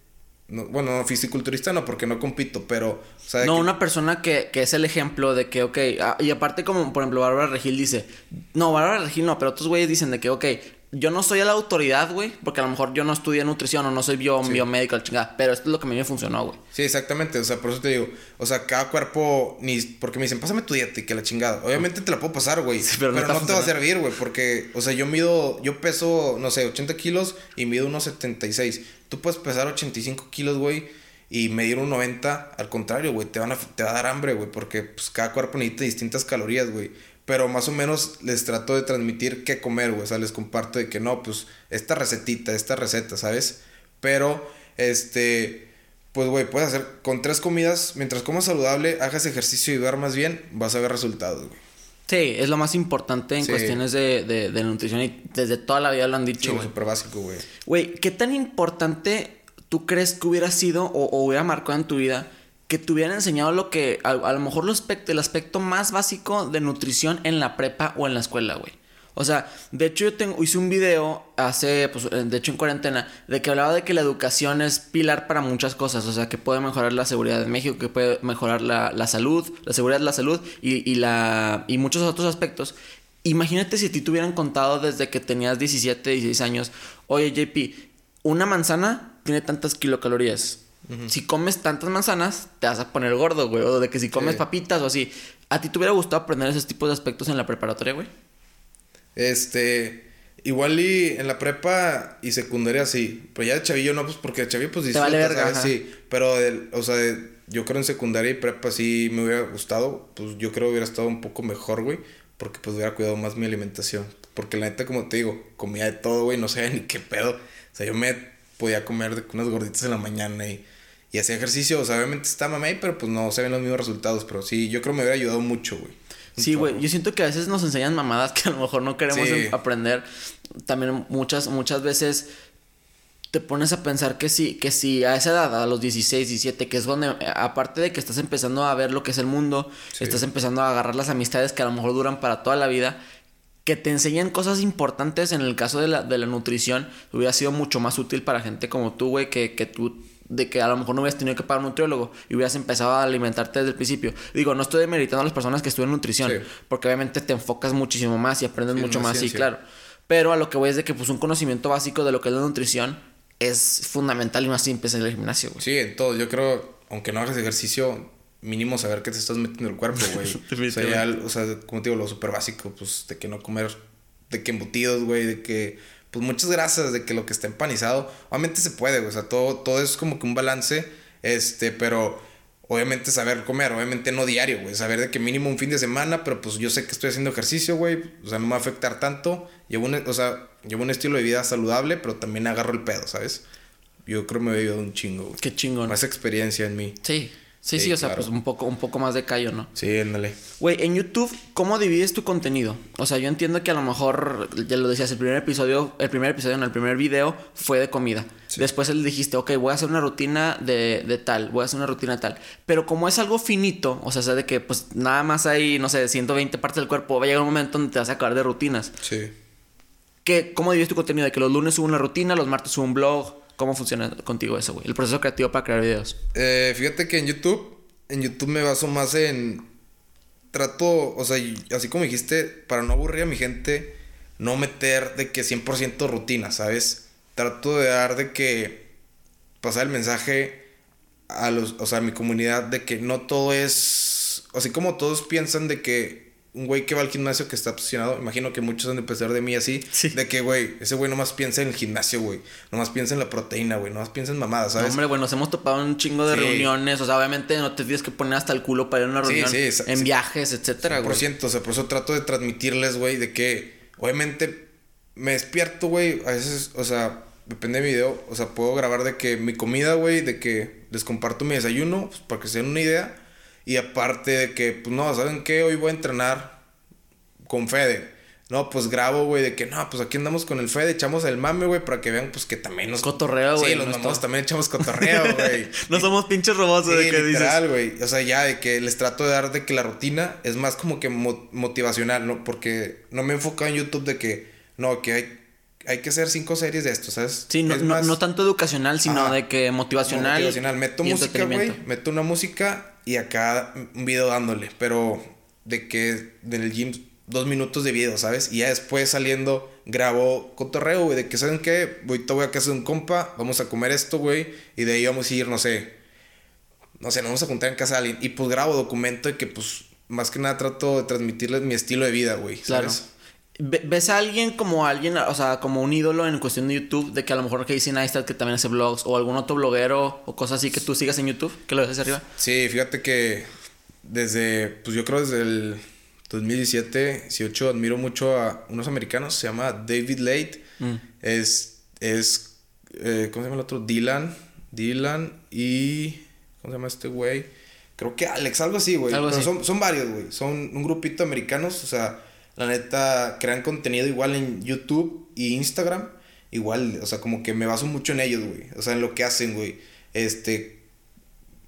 no, bueno, fisiculturista no, porque no compito, pero, o sea, No, una persona que, que es el ejemplo de que, ok, ah, y aparte como, por ejemplo, Bárbara Regil dice, no, Bárbara Regil no, pero otros güeyes dicen de que, ok, yo no soy a la autoridad, güey, porque a lo mejor yo no estudié nutrición o no soy bio, biomédico, chingada, pero esto es lo que a mí me funcionó, güey. Sí, exactamente, o sea, por eso te digo, o sea, cada cuerpo, ni, porque me dicen, pásame tu dieta y que la chingada, obviamente te la puedo pasar, güey, pero, no, te, va a servir, güey, porque, o sea, yo mido, yo peso, no sé, 80 kilos y mido unos 76, tú puedes pesar 85 kilos, güey, Y medir un 90, al contrario, güey, te, van a, te va a dar hambre, güey, porque pues, cada cuerpo necesita distintas calorías, güey. Pero más o menos les trato de transmitir qué comer, güey. O sea, les comparto de que no, pues esta recetita, esta receta, ¿sabes? Pero, este, pues, güey, puedes hacer con tres comidas, mientras comas saludable, hagas ejercicio y duermas bien, vas a ver resultados, güey. Sí, es lo más importante en cuestiones de, de, de, nutrición y desde toda la vida lo han dicho. Sí, súper básico, güey. Güey, ¿qué tan importante tú crees que hubiera sido o, o hubiera marcado en tu vida que te hubieran enseñado lo que, a, a lo mejor lo el aspecto más básico de nutrición en la prepa o en la escuela, güey? O sea, de hecho yo tengo, hice un video hace, pues, de hecho en cuarentena, de que hablaba de que la educación es pilar para muchas cosas. O sea, que puede mejorar la seguridad de México, que puede mejorar la, la salud, la seguridad de la salud y, y, la, y muchos otros aspectos. Imagínate si a ti te hubieran contado desde que tenías 17, 16 años, oye JP, una manzana tiene tantas kilocalorías. Uh -huh. Si comes tantas manzanas, te vas a poner gordo, güey. O de que si comes sí. papitas o así. ¿A ti te hubiera gustado aprender esos tipos de aspectos en la preparatoria, güey? Este. Igual y en la prepa y secundaria sí. Pero ya de chavillo no, pues porque de chavillo pues disfrutas, vale verga, ¿sabes? Sí. Pero, o sea, yo creo en secundaria y prepa sí me hubiera gustado. Pues yo creo que hubiera estado un poco mejor, güey. Porque pues hubiera cuidado más mi alimentación. Porque la neta, como te digo, comía de todo, güey. No sabía ni qué pedo. O sea, yo me podía comer de unas gorditas en la mañana y, y hacía ejercicio. O sea, obviamente está mamey, pero pues no se ven los mismos resultados. Pero sí, yo creo que me hubiera ayudado mucho, güey. Sí, güey. Yo siento que a veces nos enseñan mamadas que a lo mejor no queremos sí. aprender. También muchas, muchas veces te pones a pensar que sí, que si a esa edad, a los 16, 17, que es donde, aparte de que estás empezando a ver lo que es el mundo, sí. estás empezando a agarrar las amistades que a lo mejor duran para toda la vida, que te enseñen cosas importantes en el caso de la, de la nutrición, hubiera sido mucho más útil para gente como tú, güey, que, que tú de que a lo mejor no hubieras tenido que pagar un nutriólogo y hubieras empezado a alimentarte desde el principio. Digo, no estoy demeritando a las personas que estudian nutrición, sí. porque obviamente te enfocas muchísimo más y aprendes sí, mucho más, sí, claro. Pero a lo que voy es de que pues un conocimiento básico de lo que es la nutrición es fundamental y más simple en el gimnasio, güey. Sí, en todo. Yo creo, aunque no hagas ejercicio, mínimo saber qué te estás metiendo en el cuerpo, güey. [laughs] o, sea, ya, o sea, como te digo, lo súper básico, pues de que no comer, de que embutidos, güey, de que pues muchas grasas de que lo que está empanizado, obviamente se puede, güey, o sea, todo, todo es como que un balance, este, pero obviamente saber comer, obviamente no diario, güey, saber de que mínimo un fin de semana, pero pues yo sé que estoy haciendo ejercicio, güey, o sea, no me va a afectar tanto, llevo un, o sea, llevo un estilo de vida saludable, pero también agarro el pedo, ¿sabes? Yo creo que me he vivido un chingo, güey. Qué chingón. Más experiencia en mí. Sí. Sí, sí, o sea, pues un poco, un poco más de callo, ¿no? Sí, ándale. Güey, en YouTube, ¿cómo divides tu contenido? O sea, yo entiendo que a lo mejor, ya lo decías, el primer episodio, el primer episodio, no, el primer video fue de comida. Sí. Después le dijiste, ok, voy a hacer una rutina de, de tal, voy a hacer una rutina de tal. Pero como es algo finito, o sea, sea de que pues nada más hay, no sé, 120 partes del cuerpo, va a llegar un momento donde te vas a acabar de rutinas. Sí. ¿Qué, ¿Cómo divides tu contenido? De que los lunes subo una rutina, los martes subo un blog. ¿Cómo funciona contigo eso, güey? El proceso creativo para crear videos. Eh, fíjate que en YouTube en YouTube me baso más en. Trato, o sea, así como dijiste, para no aburrir a mi gente, no meter de que 100% rutina, ¿sabes? Trato de dar de que. Pasar el mensaje a los. O sea, a mi comunidad de que no todo es. Así como todos piensan de que un güey que va al gimnasio que está obsesionado, imagino que muchos han de empezar de mí así, sí. de que, güey, ese güey nomás piensa en el gimnasio, güey, nomás piensa en la proteína, güey, nomás piensa en mamadas, ¿sabes? No, hombre, güey, nos hemos topado un chingo de sí. reuniones, o sea, obviamente no te tienes que poner hasta el culo para ir a una reunión, sí, sí, en viajes, etcétera, güey. o sea, por eso trato de transmitirles, güey, de que, obviamente, me despierto, güey, a veces, o sea, depende de mi video, o sea, puedo grabar de que mi comida, güey, de que les comparto mi desayuno, pues, para que se den una idea. Y aparte de que, pues no, ¿saben qué? Hoy voy a entrenar con Fede. No, pues grabo, güey, de que no, pues aquí andamos con el Fede, echamos el mame, güey, para que vean, pues que también nos. Cotorreo, güey. Sí, los mamados también echamos cotorreo, [laughs] güey. no somos pinches robots, sí, de que literal, güey. O sea, ya de que les trato de dar de que la rutina es más como que mo motivacional, ¿no? Porque no me he enfocado en YouTube de que, no, que hay hay que hacer cinco series de esto, ¿sabes? Sí, no, es más... no, no, tanto educacional, sino Ajá. de que motivacional. motivacional. Meto música, güey. Meto una música y acá un video dándole. Pero de que en el gym dos minutos de video, ¿sabes? Y ya después saliendo grabo cotorreo, güey. De que, ¿saben qué? Ahorita voy a casa de un compa. Vamos a comer esto, güey. Y de ahí vamos a ir, no sé. No sé, nos vamos a juntar en casa de alguien. Y pues grabo documento de que, pues, más que nada trato de transmitirles mi estilo de vida, güey. ¿sabes? Claro. ¿Ves a alguien como alguien, o sea, como un ídolo en cuestión de YouTube? De que a lo mejor Casey Neistat que también hace vlogs, o algún otro bloguero o cosas así que tú sigas en YouTube, que lo ves hacia arriba. Sí, fíjate que desde, pues yo creo desde el 2017, 18, admiro mucho a unos americanos, se llama David Late, mm. es, es, eh, ¿cómo se llama el otro? Dylan, Dylan y, ¿cómo se llama este güey? Creo que Alex, algo así, güey. Pero Son, son varios, güey. Son un grupito americanos, o sea la neta, crean contenido igual en YouTube y Instagram. Igual, o sea, como que me baso mucho en ellos, güey. O sea, en lo que hacen, güey. Este,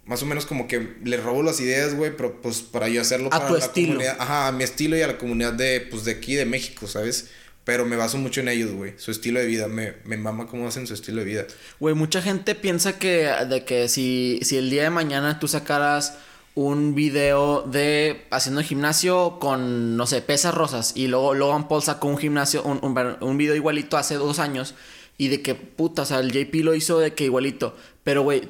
más o menos como que les robo las ideas, güey, pero pues para yo hacerlo a para tu la estilo. comunidad. Ajá, a mi estilo y a la comunidad de, pues, de aquí, de México, ¿sabes? Pero me baso mucho en ellos, güey. Su estilo de vida. Me, me mama cómo hacen su estilo de vida. Güey, mucha gente piensa que, de que si, si el día de mañana tú sacaras un video de haciendo gimnasio con, no sé, pesas rosas. Y luego Logan Paul sacó un gimnasio, un, un, un video igualito hace dos años. Y de que, puta, o sea, el JP lo hizo de que igualito. Pero, güey,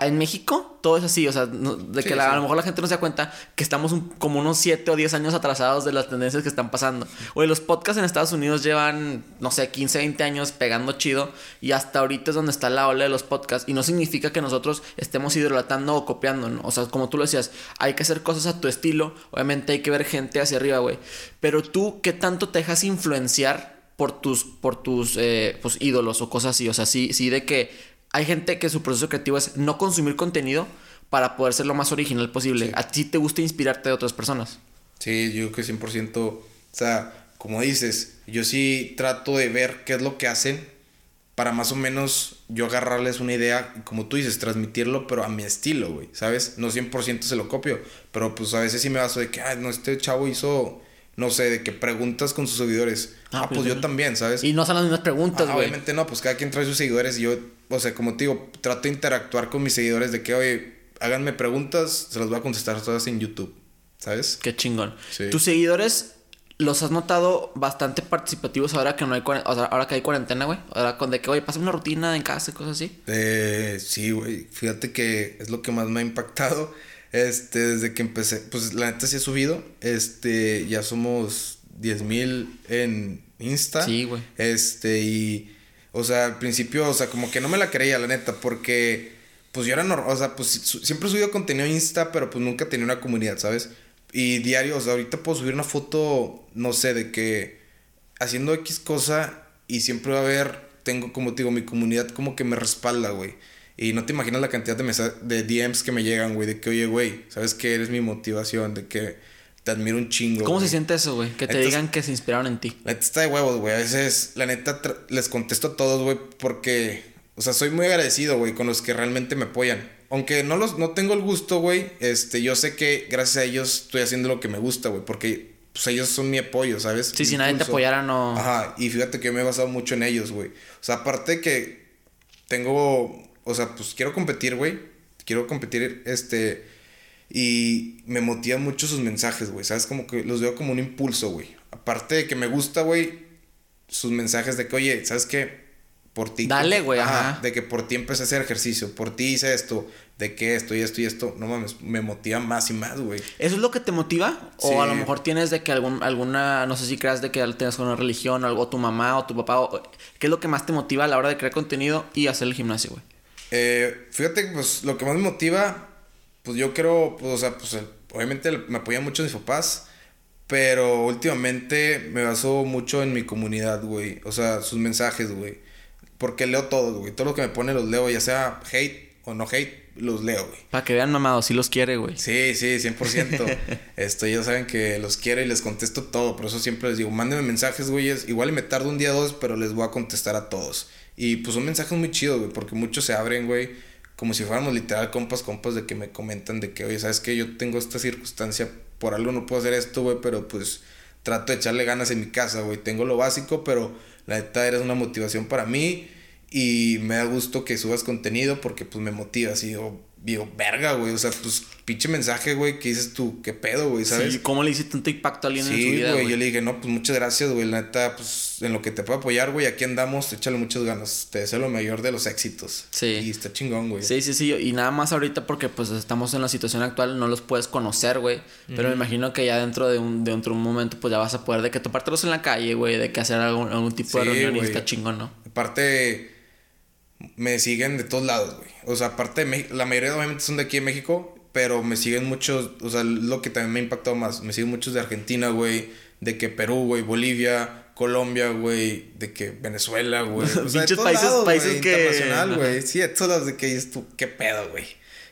en México todo es así, o sea, de que a lo mejor la gente no se da cuenta que estamos como unos 7 o 10 años atrasados de las tendencias que están pasando. Oye, los podcasts en Estados Unidos llevan, no sé, 15, 20 años pegando chido y hasta ahorita es donde está la ola de los podcasts y no significa que nosotros estemos hidrolatando o copiando, ¿no? O sea, como tú lo decías, hay que hacer cosas a tu estilo, obviamente hay que ver gente hacia arriba, güey. Pero tú, ¿qué tanto te dejas influenciar por tus, por tus eh, pues, ídolos o cosas así? O sea, sí, sí de que hay gente que su proceso creativo es no consumir contenido para poder ser lo más original posible. ¿A ti te gusta inspirarte de otras personas? Sí, yo que 100%. O sea, como dices, yo sí trato de ver qué es lo que hacen para más o menos yo agarrarles una idea como tú dices, transmitirlo, pero a mi estilo, güey, ¿sabes? No 100% se lo copio, pero pues a veces sí me baso de que, ay, no, este chavo hizo no sé, de que preguntas con sus seguidores. Ah, ah pues, yo también, ¿sabes? Y no son las mismas preguntas, güey. obviamente no, pues cada quien trae sus seguidores y yo, o sea, como te digo, trato de interactuar con mis seguidores de que, oye, háganme preguntas, se las voy a contestar todas en YouTube, ¿sabes? Qué chingón. Tus seguidores los has notado bastante participativos ahora que no hay o sea, ahora que hay cuarentena, güey. Ahora con de que, oye, pásame una rutina en casa y cosas así. Eh, sí, güey. Fíjate que es lo que más me ha impactado. Este, desde que empecé, pues la neta sí he subido. Este, ya somos 10 mil en Insta. Sí, güey. Este, y, o sea, al principio, o sea, como que no me la creía, la neta, porque, pues yo era normal, o sea, pues siempre he subido contenido Insta, pero pues nunca tenía una comunidad, ¿sabes? Y diario, o sea, ahorita puedo subir una foto, no sé, de que haciendo X cosa y siempre va a haber, tengo como te digo, mi comunidad como que me respalda, güey. Y no te imaginas la cantidad de, de DMs que me llegan, güey, de que, oye, güey, ¿sabes qué? Eres mi motivación, de que te admiro un chingo. ¿Cómo se siente eso, güey? Que te digan que se inspiraron en ti. La neta está de huevos, güey. A veces, la neta, les contesto a todos, güey, porque, o sea, soy muy agradecido, güey, con los que realmente me apoyan. Aunque no, los, no tengo el gusto, güey, este, yo sé que gracias a ellos estoy haciendo lo que me gusta, güey, porque pues ellos son mi apoyo, ¿sabes? Sí, si nadie te apoyara, no. Ajá, y fíjate que yo me he basado mucho en ellos, güey. O sea, aparte que tengo o sea, pues quiero competir, güey. Quiero competir, este... Y me motivan mucho sus mensajes, güey. ¿Sabes? Como que los veo como un impulso, güey. Aparte de que me gusta, güey, sus mensajes de que, oye, ¿sabes qué? Por ti. Dale, güey, ajá, De que por ti empecé a hacer ejercicio. Por ti hice esto. De que esto y esto y esto. No mames, me motiva más y más, güey. ¿Eso es lo que te motiva? O a lo mejor tienes de que algún, alguna, no sé si creas de que tengas una religión, o algo, tu mamá o tu papá. ¿Qué es lo que más te motiva a la hora de crear contenido y hacer el gimnasio, güey? Eh, fíjate, pues lo que más me motiva, pues yo creo, pues, o sea, pues obviamente me apoyan mucho mis papás, pero últimamente me baso mucho en mi comunidad, güey. O sea, sus mensajes, güey. Porque leo todo, güey. Todo lo que me pone los leo, ya sea hate o no hate, los leo, güey. Para que vean, mamado, si los quiere, güey. Sí, sí, 100%. [laughs] Esto, ya saben que los quiero y les contesto todo. Por eso siempre les digo, mándenme mensajes, güey. Igual me tardo un día o dos, pero les voy a contestar a todos. Y pues son mensajes muy chidos, güey, porque muchos se abren, güey, como si fuéramos literal compas, compas de que me comentan de que, oye, ¿sabes qué? Yo tengo esta circunstancia, por algo no puedo hacer esto, güey, pero pues trato de echarle ganas en mi casa, güey. Tengo lo básico, pero la neta eres una motivación para mí y me da gusto que subas contenido porque pues me motiva, así, o digo, verga, güey. O sea, pues pinche mensaje, güey, que dices tú, qué pedo, güey, ¿sabes? Sí, ¿cómo le hiciste tanto impacto a alguien en su vida? Sí, güey, yo le dije, no, pues muchas gracias, güey. La neta, pues en lo que te puedo apoyar, güey, aquí andamos, échale muchas ganas. Te deseo lo mayor de los éxitos. Sí. Y está chingón, güey. Sí, sí, sí. Y nada más ahorita porque, pues estamos en la situación actual, no los puedes conocer, güey. Pero me imagino que ya dentro de un, dentro de un momento, pues ya vas a poder de que topártelos en la calle, güey, de que hacer algún, algún tipo de reunión y está chingón, ¿no? Aparte me siguen de todos lados, güey. O sea, aparte de la mayoría obviamente son de aquí en México, pero me siguen muchos, o sea, lo que también me ha impactado más, me siguen muchos de Argentina, güey, de que Perú, güey, Bolivia, Colombia, güey, de que Venezuela, güey. [laughs] O sea, de países, países que internacional, güey. Sí, de todos de que tú, qué pedo, güey.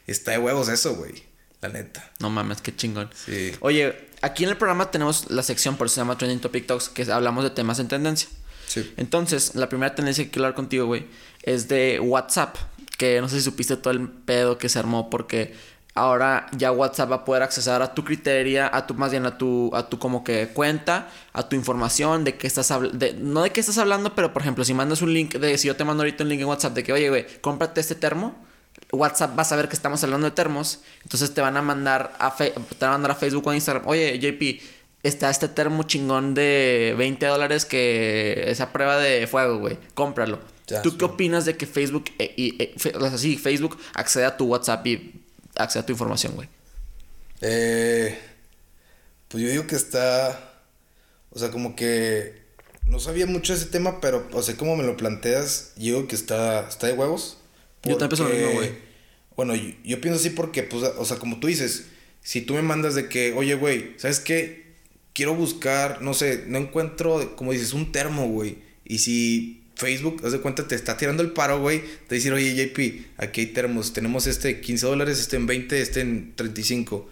Está de huevos eso, güey. La neta. No mames, qué chingón. Sí. Oye, aquí en el programa tenemos la sección, por eso se llama Trending Topic Talks, que hablamos de temas en tendencia. Sí. Entonces, la primera tendencia que quiero hablar contigo, güey, es de WhatsApp. Que no sé si supiste todo el pedo que se armó porque ahora ya WhatsApp va a poder accesar a tu criteria, a tu más bien a tu a tu como que cuenta, a tu información de qué estás hablando, no de qué estás hablando, pero por ejemplo, si mandas un link de si yo te mando ahorita un link en WhatsApp de que, "Oye, güey, cómprate este termo." WhatsApp va a saber que estamos hablando de termos, entonces te van a mandar a te van a mandar a Facebook o a Instagram, "Oye, JP, está este termo chingón de 20 dólares que es a prueba de fuego, güey. Cómpralo. ¿Tú qué opinas de que Facebook, eh, y, eh, Facebook accede a tu WhatsApp y acceda a tu información, güey? Eh, pues yo digo que está. O sea, como que. No sabía mucho de ese tema, pero, o sea, como me lo planteas, yo digo que está, está de huevos. Yo también pienso lo mismo, güey. Bueno, yo, pienso así porque, pues, o sea, como tú dices, si tú me mandas de que, oye, güey, ¿sabes qué? Quiero buscar, no sé, no encuentro, como dices, un termo, güey. Y si Facebook, haz de cuenta, te está tirando el paro, güey. Te dice, oye, JP, aquí hay termos. Tenemos este 15 dólares, este en 20, este en 35.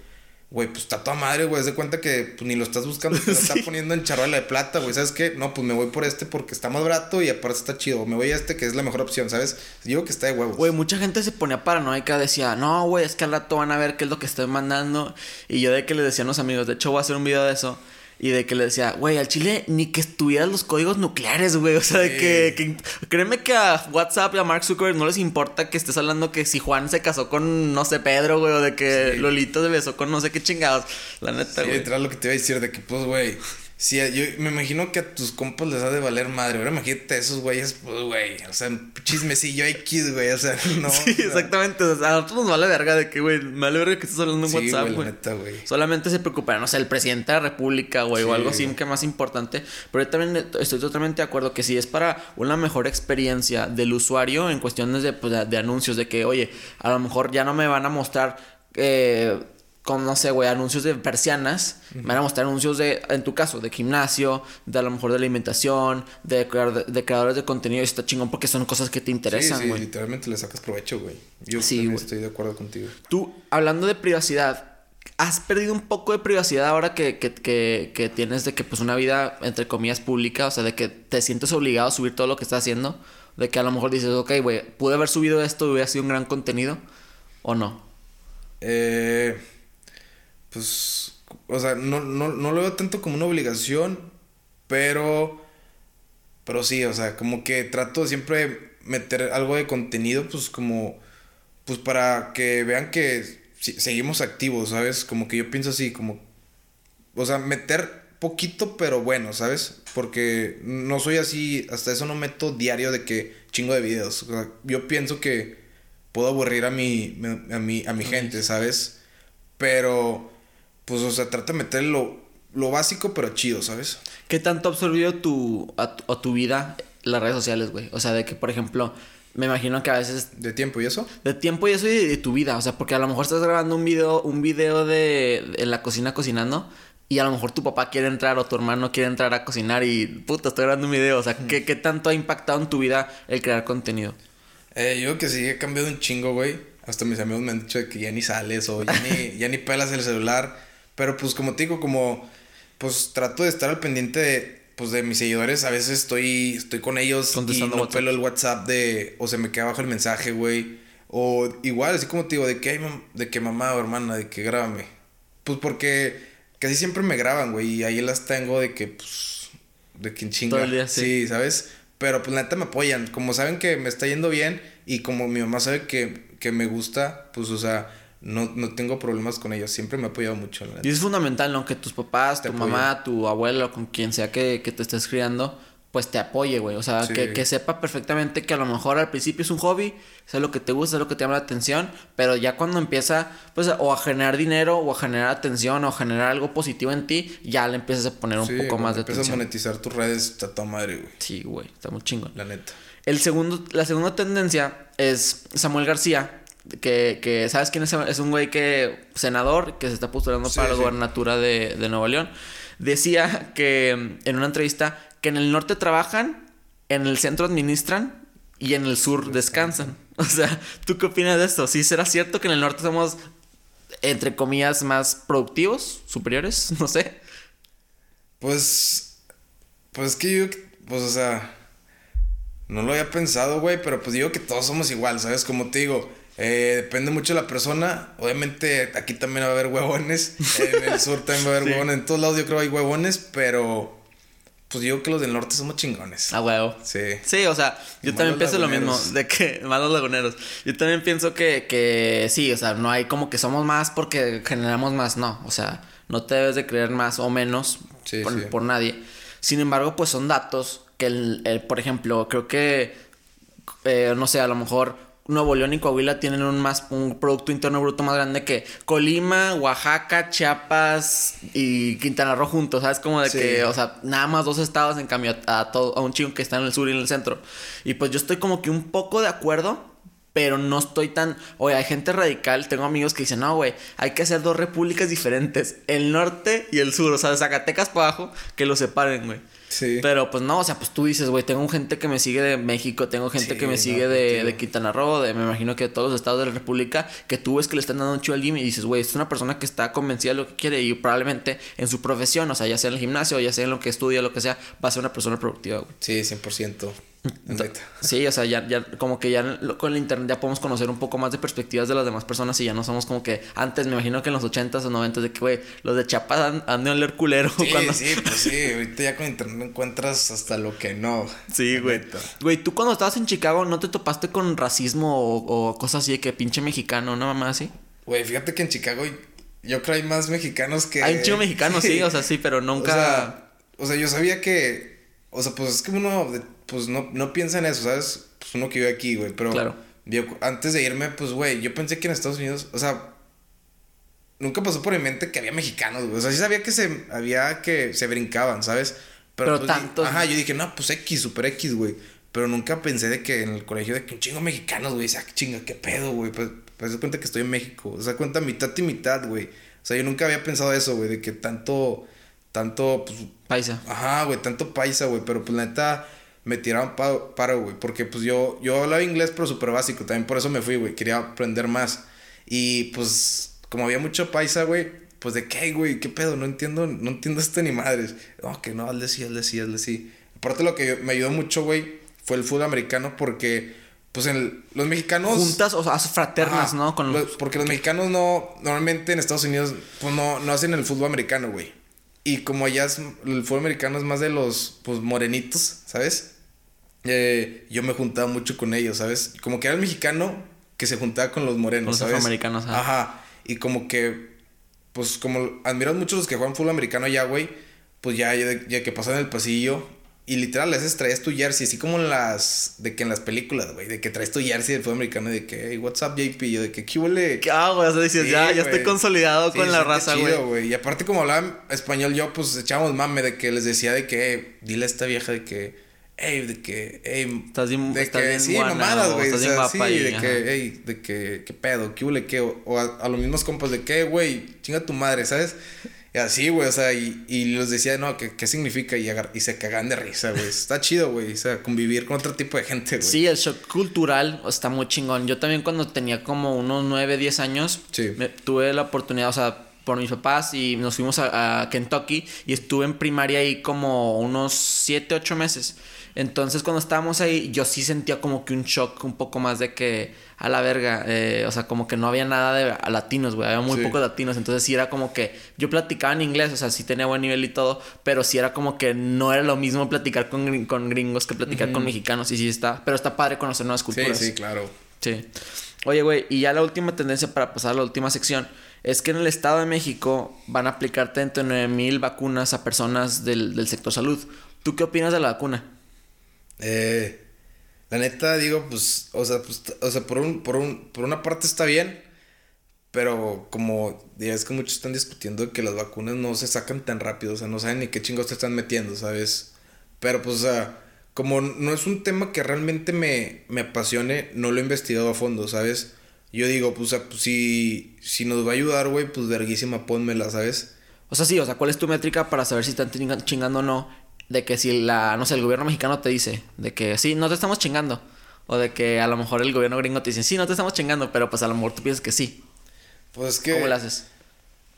Güey, pues está toda madre, güey. Haz de cuenta que pues, ni lo estás buscando, te lo [laughs] está poniendo en charola de plata, güey. ¿Sabes qué? No, pues me voy por este porque está más barato y aparte está chido. Me voy a este que es la mejor opción, ¿sabes? Digo que está de huevos. Güey, mucha gente se ponía paranoica. Decía, no, güey, es que al rato van a ver qué es lo que estoy mandando. Y yo de que le decía a los amigos, de hecho voy a hacer un video de eso y de que le decía, güey, al Chile ni que estuvieran los códigos nucleares, güey. [laughs] O sea, de que, Créeme que a WhatsApp y a Mark Zuckerberg no les importa que estés hablando que si Juan se casó con, no sé, Pedro, güey. O de que Lolito se besó con no sé qué chingados. La neta, güey. Sí, lo que te iba a decir de que, pues, güey Sí, yo me imagino que a tus compas les ha de valer madre. Ahora imagínate a esos güeyes, pues, güey. O sea, chismecillo X, güey. O sea, no. [laughs] Sí, exactamente. O sea, a nosotros nos vale verga de que, güey, me vale verga que estás hablando en WhatsApp, güey. Solamente se preocuparán, no sé, el presidente de la República, güey, o algo así que más importante. Pero yo también estoy totalmente de acuerdo que si es para una mejor experiencia del usuario en cuestiones de, pues, de anuncios, de que, oye, a lo mejor ya no me van a mostrar. Eh, con, no sé, güey, anuncios de persianas. Me van a mostrar anuncios de, en tu caso, de gimnasio, de a lo mejor de alimentación, de, de, creadores de contenido. Y está chingón porque son cosas que te interesan, güey. Sí, sí, literalmente le sacas provecho, güey. Yo sí, estoy de acuerdo contigo. Tú, hablando de privacidad, ¿has perdido un poco de privacidad ahora que, que, que, que, tienes de que, pues, una vida, entre comillas, pública? O sea, de que te sientes obligado a subir todo lo que estás haciendo. De que a lo mejor dices, ok, güey, pude haber subido esto y hubiera sido un gran contenido. ¿O no? Eh pues, o sea, no, no, no lo veo tanto como una obligación, pero, pero sí, o sea, como que trato siempre meter algo de contenido, pues como, pues para que vean que seguimos activos, ¿sabes? Como que yo pienso así, como, o sea, meter poquito, pero bueno, ¿sabes? Porque no soy así, hasta eso no meto diario de que chingo de videos. O sea, yo pienso que puedo aburrir a mi, a mi, a mi gente, ¿sabes? Pero pues, o sea, trata de meter lo, básico, pero chido, ¿sabes? ¿Qué tanto ha absorbido tu, a, tu, vida las redes sociales, güey? O sea, de que, por ejemplo, me imagino que a veces... ¿De tiempo y eso? De tiempo y eso y de, tu vida. O sea, porque a lo mejor estás grabando un video, un video de, en la cocina cocinando y a lo mejor tu papá quiere entrar o tu hermano quiere entrar a cocinar y puta, estoy grabando un video. O sea, ¿qué, ¿qué, tanto ha impactado en tu vida el crear contenido? Eh, yo creo que sí he cambiado un chingo, güey. Hasta mis amigos me han dicho que ya ni sales o ya ni, [laughs] ya ni pelas el celular. Pero pues como te digo, como pues trato de estar al pendiente de pues de mis seguidores, a veces estoy estoy con ellos y no pelo el WhatsApp de o se me queda abajo el mensaje, güey. O igual, así como te digo, de que de que mamá o hermana, de que grábame. Pues porque casi siempre me graban, güey, y ahí las tengo de que pues de que chinga. Todo el día, sí. sí, ¿sabes? Pero pues la neta me apoyan. Como saben que me está yendo bien y como mi mamá sabe que, que me gusta, pues o sea, no, no tengo problemas con ellos. Siempre me ha apoyado mucho. y es fundamental, ¿no? Que tus papás, tu mamá, tu abuelo, con quien sea que, que te estés criando, pues te apoye, güey. O sea, que, que, sepa perfectamente que a lo mejor al principio es un hobby, es lo que te gusta, es lo que te llama la atención, pero ya cuando empieza, pues, o a generar dinero, o a generar atención, o a generar algo positivo en ti, ya le empiezas a poner un poco más de atención. Empiezas a monetizar tus redes, está toda madre, güey. Sí, güey, está muy chingón. La neta. El segundo, la segunda tendencia es Samuel García, que, que ¿sabes quién es? Es un güey que, senador, que se está postulando para la gobernatura de, de Nuevo León. Decía que en una entrevista que en el norte trabajan, en el centro administran y en el sur descansan. [laughs] O sea, ¿tú qué opinas de esto? ¿Sí será cierto que en el norte somos, entre comillas, más productivos, superiores? [laughs] No sé. Pues, pues que yo, pues, o sea, no lo había pensado, güey, pero pues digo que todos somos igual, ¿sabes? Como te digo, eh, depende mucho de la persona. Obviamente aquí también va a haber huevones. En el sur también va a haber [laughs] huevones. En todos lados yo creo hay huevones, pero pues digo que los del norte somos chingones. Ah, huevo. Sí. Sí, o sea, yo también pienso lo mismo, de que, [laughs] malos laguneros. Yo también pienso que, que sí, o sea, no hay como que somos más porque generamos más, no. O sea, no te debes de creer más o menos por, nadie. Sin embargo, pues son datos que, el, por ejemplo, creo que, eh, no sé, a lo mejor Nuevo León y Coahuila tienen un más un producto interno bruto más grande que Colima, Oaxaca, Chiapas y Quintana Roo juntos, ¿sabes? Como de que, o sea, nada más dos estados en cambio a, todo a un chingo que está en el sur y en el centro. Y pues yo estoy como que un poco de acuerdo, pero no estoy tan, oye, hay gente radical, tengo amigos que dicen, "No, güey, hay que hacer dos repúblicas diferentes, el norte y el sur, o sea, de Zacatecas para abajo, que lo separen, güey." Sí. Pero pues no, o sea, pues tú dices, güey, tengo gente que me sigue de México, tengo gente que me sigue de, de, Quintana Roo, de, me imagino que de todos los estados de la República, que tú ves que le están dando un chivo al gym y dices, güey, es una persona que está convencida de lo que quiere y probablemente en su profesión, o sea, ya sea en el gimnasio, ya sea en lo que estudia, lo que sea, va a ser una persona productiva, güey. Sí, 100%. Sí, o sea, ya, ya como que ya con el internet ya podemos conocer un poco más de perspectivas de las demás personas y ya no somos como que antes, me imagino que en los 80s o 90s de que, güey, los de Chiapas han, de oler culero. Sí, [laughs] sí, pues sí, ahorita ya con internet encuentras hasta lo que no. Sí, güey. Güey, tú cuando estabas en Chicago, ¿no te topaste con racismo o, cosas así de que pinche mexicano, no mamá así? Güey, fíjate que en Chicago yo creo hay más mexicanos que... Hay un chico mexicano, [laughs] sí. o sea, sí, pero nunca... O sea, o sea, yo sabía que... O sea, pues es que uno pues no, no piensa en eso, ¿sabes? Pues uno que vive aquí, güey, pero claro. antes de irme, pues, güey, yo pensé que en Estados Unidos, o sea, nunca pasó por mi mente que había mexicanos, güey. O sea, sí sabía que se, había que se brincaban, ¿sabes? Pero, pues, tantos. Ajá, yo dije, no, pues X, super X, güey. Pero nunca pensé de que en el colegio de que un chingo mexicanos, güey. O sea, chinga, qué pedo, güey. Pues, pues cuenta que estoy en México. O sea, cuenta mitad y mitad, güey. O sea, yo nunca había pensado eso, güey, de que tanto, tanto, pues. Paisa. Ajá, güey, tanto paisa, güey. Pero pues la neta me tiraron paro, güey. Porque pues yo, yo hablaba inglés, pero súper básico. También por eso me fui, güey. Quería aprender más. Y pues, como había mucho paisa, güey, pues de qué, güey, qué pedo, no entiendo, no entiendo esto ni madres. No, que no, hazle sí, hazle sí, hazle sí. Aparte lo que me ayudó mucho, güey, fue el fútbol americano porque, pues en los mexicanos... Juntas, o sea, fraternas, ¿no? Con porque los mexicanos no, normalmente en Estados Unidos, pues no, no hacen el fútbol americano, güey. Y como allá el fútbol americano es más de los, pues, morenitos, ¿sabes? Eh, yo me juntaba mucho con ellos, ¿sabes? Como que era el mexicano que se juntaba con los morenos, los ¿sabes? afroamericanos, Ajá. Y como que, pues como admiran mucho los que juegan fútbol americano ya, güey, pues ya, ya, que pasan el pasillo y literal, a veces traes tu jersey, así como en las. De que en las películas, güey. De que traes tu jersey del fútbol americano. De que, hey, what's up, JP? Yo de que, ¿qué huele? ¿Qué hago? O sea, dices, ya, ya estoy consolidado con la raza, güey. Y aparte, como hablaba español, yo, pues echábamos mame de que les decía de que, dile a esta vieja de que Ey, de que, ey, estás bien, de estás que, bien sí, mamadas, güey. O sea, sí, de que, ey, de que, qué pedo, qué huele, qué, o, a, los mismos compas de que, güey, chinga tu madre, ¿sabes? Y así, güey, o sea, y, y les decía, no, ¿qué, qué significa? Y, y se cagan de risa, güey. Está chido, güey, o sea, convivir con otro tipo de gente, güey. Sí, el shock cultural está muy chingón. Yo también cuando tenía como unos 9, 10 años, tuve la oportunidad, o sea, por mis papás y nos fuimos a, a Kentucky y estuve en primaria ahí como unos 7, 8 meses. Entonces, cuando estábamos ahí, yo sí sentía como que un shock un poco más de que a la verga, eh, o sea, como que no había nada de latinos, güey, había muy pocos latinos. Entonces, sí era como que yo platicaba en inglés, o sea, sí tenía buen nivel y todo, pero sí era como que no era lo mismo platicar con, con gringos que platicar con mexicanos. Y sí está, pero está padre conocer nuevas culturas. Sí, sí, claro. Sí. Oye, güey, y ya la última tendencia para pasar a la última sección es que en el Estado de México van a aplicar 39 mil vacunas a personas del, del, sector salud. ¿Tú qué opinas de la vacuna? Eh, la neta, digo, pues, o sea, pues, o sea por, un, por, un, por una parte está bien, pero como ya es que muchos están discutiendo que las vacunas no se sacan tan rápido, o sea, no saben ni qué chingos te están metiendo, ¿sabes? Pero pues, o sea, como no es un tema que realmente me, me apasione, no lo he investigado a fondo, ¿sabes? Yo digo, pues, pues si, si nos va a ayudar, güey, pues verguísima, pónmela, ¿sabes? O sea, sí, o sea, ¿cuál es tu métrica para saber si están chingando o no? De que si la, no sé, el gobierno mexicano te dice, de que sí, no te estamos chingando. O de que a lo mejor el gobierno gringo te dice, sí, no te estamos chingando, pero pues a lo mejor tú piensas que sí. Pues que... ¿Cómo lo haces?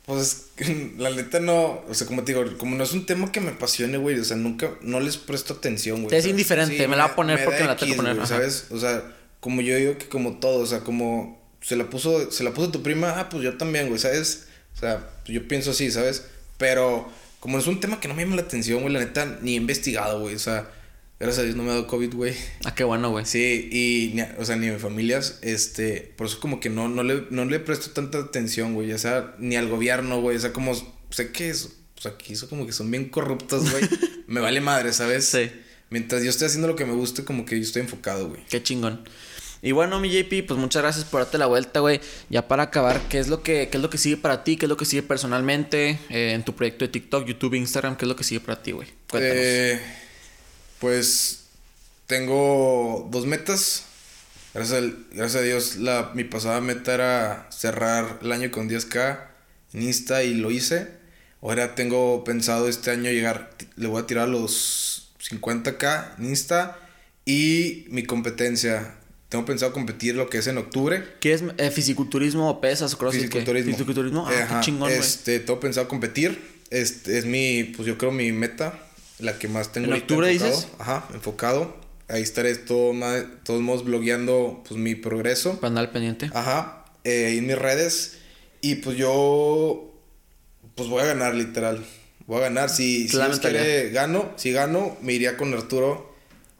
Pues [laughs] la neta no, o sea, como te digo, como no es un tema que me apasione, güey, o sea, nunca, no les presto atención, güey. Es indiferente, me, la voy a poner porque me la tengo que poner. ¿Sabes? O sea, como yo digo que como todo, o sea, como se la puso, se la puso tu prima, ah, pues yo también, güey, ¿sabes? O sea, yo pienso así, ¿sabes? Pero como es un tema que no me llama la atención, güey, la neta, ni he investigado, güey, o sea, gracias a Dios no me ha dado COVID, güey. Ah, qué bueno, güey. Sí, y, o sea, ni a mi familia, este, por eso como que no, no, le, no le presto tanta atención, güey, o sea, ni al gobierno, güey, o sea, como, sé que es, pues aquí eso como que son bien corruptos, güey, [laughs] me vale madre, ¿sabes? Sí. Mientras yo estoy haciendo lo que me guste, como que yo estoy enfocado, güey. Qué chingón. Y bueno, mi JP, pues muchas gracias por darte la vuelta, güey. Ya para acabar, ¿qué es lo que, qué es lo que sigue para ti? ¿Qué es lo que sigue personalmente eh, en tu proyecto de TikTok, YouTube, Instagram? ¿Qué es lo que sigue para ti, güey? Eh, pues tengo dos metas. Gracias a, gracias a Dios, la, mi pasada meta era cerrar el año con 10k en Insta y lo hice. Ahora tengo pensado este año llegar, le voy a tirar los 50k en Insta y mi competencia tengo pensado competir lo que es en octubre. ¿Qué es eh, fisiculturismo o pesas o crossfit? Fisiculturismo. Fisiculturismo. Ah, qué chingón, Este, tengo pensado competir. Este es mi, pues yo creo mi meta, la que más tengo. ¿En octubre dices? Ajá, enfocado. Ahí estaré todo más, todos modos blogueando pues mi progreso. Andar pendiente. Ajá. Eh, en mis redes. Y pues yo pues voy a ganar literal. Voy a ganar. Si, si gano, si gano, me iría con Arturo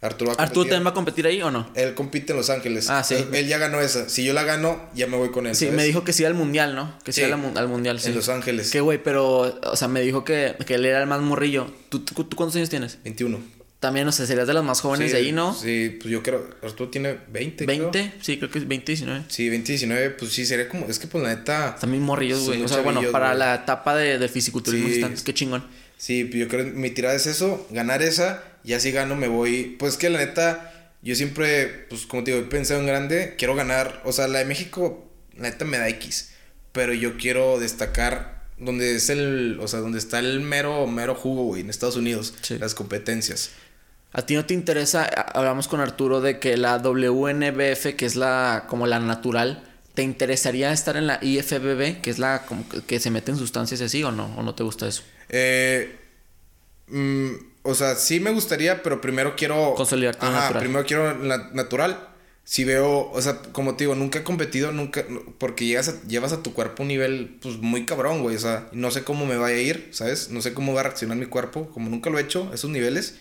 Arturo va a ¿Arturo también va a competir ahí o no? Él compite en Los Ángeles. Ah, sí. Él, ya ganó esa. Si yo la gano, ya me voy con él. Sí, me dijo que sí al mundial, ¿no? Que sí, al, mundial, sí. En Los Ángeles. Qué güey, pero, o sea, me dijo que, que él era el más morrillo. ¿Tú, tú, cuántos años tienes? 21. También, o sea, serías de los más jóvenes de ahí, ¿no? Sí, pues yo creo. Arturo tiene 20. ¿20? Sí, creo que es 20, 19. Sí, 20, 19. Pues sí, sería como. Es que, pues la neta. También morrillos, güey. O sea, bueno, para la etapa de, de fisiculturismo, sí. qué chingón. Sí, pues yo creo que mi tirada es eso, ganar esa. Y así gano, me voy. Pues que la neta yo siempre, pues como te digo, he pensado en grande, quiero ganar, o sea, la de México, la neta me da X, pero yo quiero destacar donde es el, o sea, donde está el mero, mero jugo, güey, en Estados Unidos, las competencias. ¿A ti no te interesa, hablamos con Arturo de que la WNBF, que es la, como la natural, ¿te interesaría estar en la IFBB, que es la, como que se meten sustancias así o no? ¿O no te gusta eso? Eh, mmm, o sea, sí me gustaría, pero primero quiero. Consolidarte Ajá, natural. primero quiero la, natural. Si veo, o sea, como te digo, nunca he competido, nunca. Porque llegas llevas a tu cuerpo un nivel, pues muy cabrón, güey. O sea, no sé cómo me vaya a ir, ¿sabes? No sé cómo va a reaccionar mi cuerpo. Como nunca lo he hecho, esos niveles.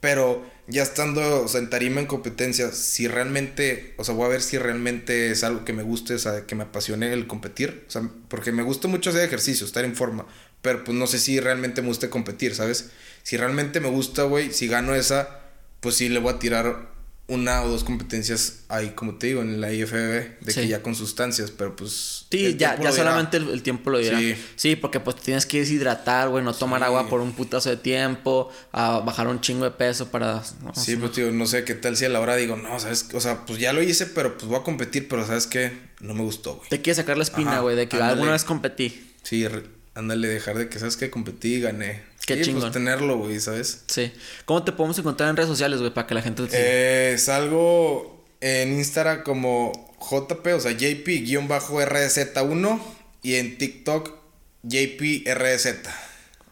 Pero ya estando, o sea, en tarima en competencia, si realmente, o sea, voy a ver si realmente es algo que me guste, o sea, que me apasione el competir. O sea, porque me gusta mucho hacer ejercicio, estar en forma. Pero pues no sé si realmente me guste competir, ¿sabes? si realmente me gusta, güey, si gano esa, pues sí le voy a tirar una o dos competencias ahí, como te digo, en la IFBB, de que ya con sustancias, pero pues... Sí, ya, ya solamente el, tiempo lo dirá. Sí. porque pues tienes que deshidratar, güey, no tomar agua por un putazo de tiempo, a bajar un chingo de peso para... sí, pues tío, no sé qué tal si a la hora digo, no, ¿sabes? O sea, pues ya lo hice, pero pues voy a competir, pero ¿sabes qué? No me gustó, güey. Te quieres sacar la espina, güey, de que alguna vez competí. Sí, ándale, dejar de que, ¿sabes qué? Competí y gané. Qué sí, Pues tenerlo, güey, ¿sabes? Sí. ¿Cómo te podemos encontrar en redes sociales, güey, para que la gente te eh, salgo en Instagram como JP, o sea, JP-RZ1 y en TikTok JPRZ.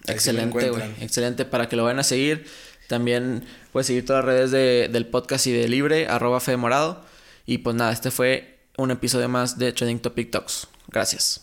Excelente, güey. Excelente para que lo vayan a seguir. También puedes seguir todas las redes de, del podcast y de Libre, arroba Fede Morado. Y pues nada, este fue un episodio más de Trending Topic Talks. Gracias.